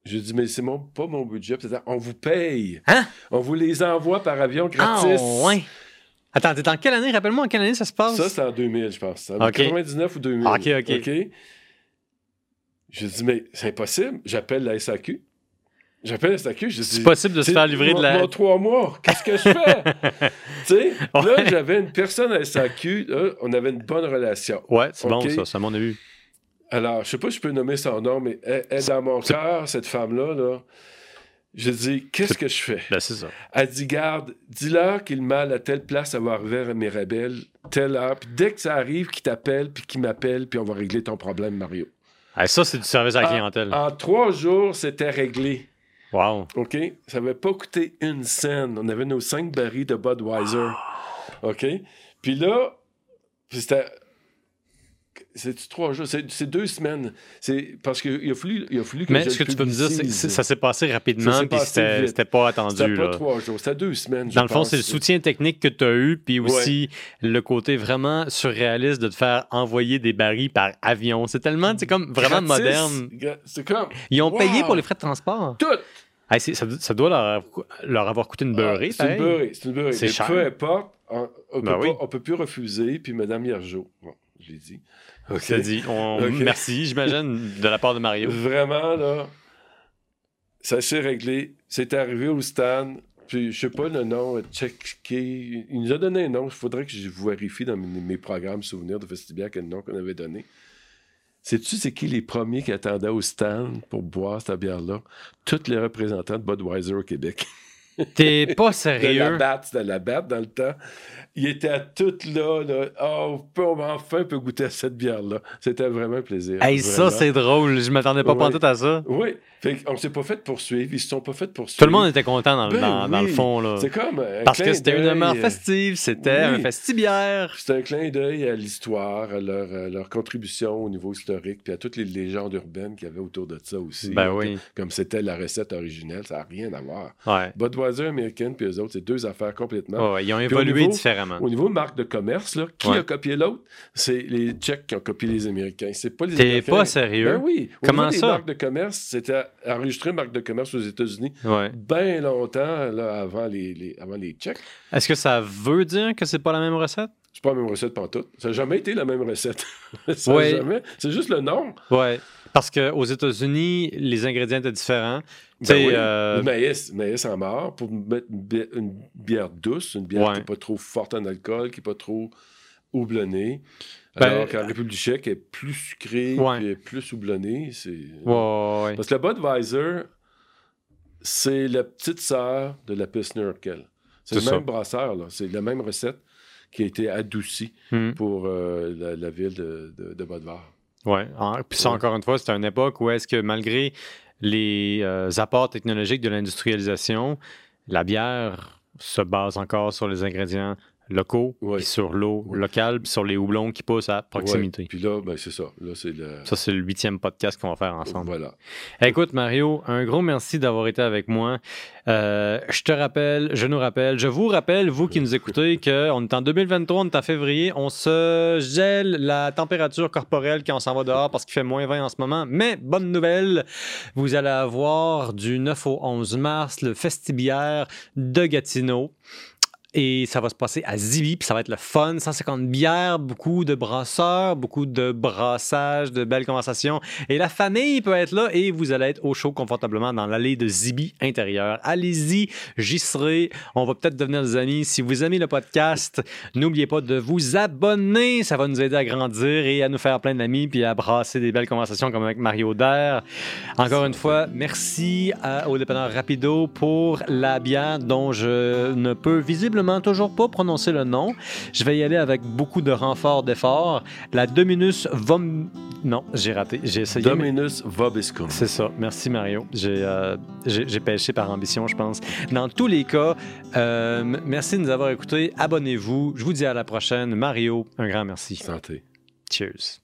Je dis, mais c'est mon, pas mon budget. On vous paye. Hein? On vous les envoie par avion gratis. Ah, ouais. Attends, t'es en quelle année? Rappelle-moi en quelle année ça se passe? Ça, c'était en 2000, je pense. En Ok. 99 ou 2000. Ok, ok. Je dis, mais c'est impossible. J'appelle la SAQ. J'appelle la SAQ. Je dis, C'est possible de se c'est faire livrer de la. mon trois mois. Qu'est-ce que je fais? [laughs] tu sais, là, j'avais une personne à SAQ. on avait une bonne relation. Ouais, c'est bon ça, ça m'en a vu. Alors, je sais pas si je peux nommer son nom, mais elle, elle, dans mon cœur, cette femme-là, là, je dis, qu'est-ce que je fais? Ben, c'est ça. Elle dit Garde, dis-leur qu'il mal à telle place, ça va arriver à Mirabel, telle heure. Puis dès que ça arrive, qu'il t'appelle, puis qu'il m'appelle, puis on va régler ton problème, Mario. Ah, ça, c'est du service à la clientèle. En trois jours, c'était réglé. Wow. OK? Ça n'avait pas coûté une scène. On avait nos cinq barils de Budweiser. OK? Puis là, c'était. C'est trois jours, c'est deux semaines. C'est parce qu'il a fallu, il a fallu que Mais je ce que tu peux me dire, c'est ça s'est passé rapidement, puis c'était pas attendu. C'était pas trois jours, c'était deux semaines. je Dans le fond, c'est le soutien technique que tu as eu, puis aussi le côté vraiment surréaliste de te faire envoyer des barils par avion. C'est tellement, c'est comme vraiment Gratis. moderne. C'est comme Ils ont Wow! payé pour les frais de transport. tout. Hey, ça, ça doit leur, leur avoir coûté une beurrée. Ah, c'est une beurrée, c'est une beurrée. Peu importe, on, on Ben peut oui. plus refuser. Puis Mme Hiergeau, bon, je l'ai dit. Dit, on- [laughs] merci, j'imagine, de la part de Mario. Vraiment, là, ça s'est réglé. C'est arrivé au stand. Puis, je sais pas le nom, checké. Il nous a donné un nom. Il faudrait que je vérifie dans mes, mes programmes souvenirs de Festibiac quel nom qu'on avait donné. Sais-tu c'est qui les premiers qui attendaient au stand pour boire cette bière-là? Tous les représentants de Budweiser au Québec. [laughs] T'es [laughs] pas De la sérieux. batte, c'était la batte dans le temps. Ils étaient à toutes là. là. Oh, on peut- on enfin peut goûter à cette bière-là. C'était vraiment un plaisir. Hey, ça, c'est drôle. Je m'attendais pas Ouais. tout à ça. Oui. Fait on s'est pas fait poursuivre. Ils se sont pas fait poursuivre. Tout le monde était content dans, le- Ben dans- dans le oui. fond. Là. C'est comme. un Parce que c'était une demeure euh, festive, c'était oui. un festibiaire. C'était un clin d'œil à l'histoire, à leur, à leur contribution au niveau historique, puis à toutes les légendes urbaines qu'il y avait autour de ça aussi. Ben oui. Comme c'était la recette originelle, ça n'a rien à voir. Ouais. Budweiser américaine puis eux autres, c'est deux affaires complètement. Ouais, ils ont au évolué niveau- différemment. Au niveau marque de commerce, là, qui Ouais. a copié l'autre? C'est les Tchèques qui ont copié les Américains. C'est pas les T'es pas sérieux? Ben oui. Au Comment niveau des ça? marques de commerce, c'était enregistré marque de commerce aux États-Unis Ouais. bien longtemps là, avant, les, les- avant les Tchèques. Est-ce que ça veut dire que c'est pas la même recette? C'est pas la même recette pantoute. Ça n'a jamais été la même recette. [laughs] Ça Ouais. jamais. C'est juste le nom. Ouais. Parce qu'aux États-Unis, les ingrédients étaient différents. Ben oui. euh, Le maïs, maïs en mort pour mettre une bi- une bière douce, une bière Ouais. qui n'est pas trop forte en alcool, qui n'est pas trop houblonnée. Ben, Alors qu'en République tchèque, elle est plus sucrée, Ouais. puis elle est plus houblonnée. C'est... ouais, ouais. Parce que le Budweiser, c'est la petite sœur de la Pilsner Urquell. C'est C'est le même brasseur, là. c'est la même recette qui a été adoucie Hmm. pour euh, la, la ville de, de, de Budvar. Ouais. En- Puis ça, encore une fois, c'est une époque où est-ce que malgré les euh, apports technologiques de l'industrialisation, la bière se base encore sur les ingrédients locaux, Ouais. puis sur l'eau Ouais. locale, puis sur les houblons qui poussent à proximité. Puis là, ben, c'est ça. Là, c'est le... Ça, c'est le huitième podcast qu'on va faire ensemble. Voilà. Écoute, Mario, un gros merci d'avoir été avec moi. Euh, je te rappelle, je nous rappelle, je vous rappelle, vous qui nous écoutez, [laughs] qu'on est en 2023, on est en février, on se gèle la température corporelle quand on s'en va dehors parce qu'il fait moins 20 en ce moment. Mais bonne nouvelle, vous allez avoir du 9 au 11 mars le Festibière de Gatineau. Et ça va se passer à Zibi, puis ça va être le fun. 150 bières, beaucoup de brasseurs, beaucoup de brassage, de belles conversations. Et la famille peut être là et vous allez être au chaud confortablement dans l'allée de Zibi intérieur. Allez-y, j'y serai. On va peut-être devenir des amis. Si vous aimez le podcast, n'oubliez pas de vous abonner. Ça va nous aider à grandir et à nous faire plein d'amis puis à brasser des belles conversations comme avec Mario Der. Encore une fois, merci à- au dépanneur Rapido pour la bière dont je ne peux visiblement toujours pas prononcer le nom. Je vais y aller avec beaucoup de renfort d'effort. La Dominus Vom... Non, j'ai raté. J'ai essayé. mais- Dominus Vobiscum. c'est ça. Merci, Mario. J'ai euh, j'ai- pêché par ambition, je pense. Dans tous les cas, euh, merci de nous avoir écoutés. Abonnez-vous. Je vous dis à la prochaine. Mario, un grand merci. Santé. Cheers.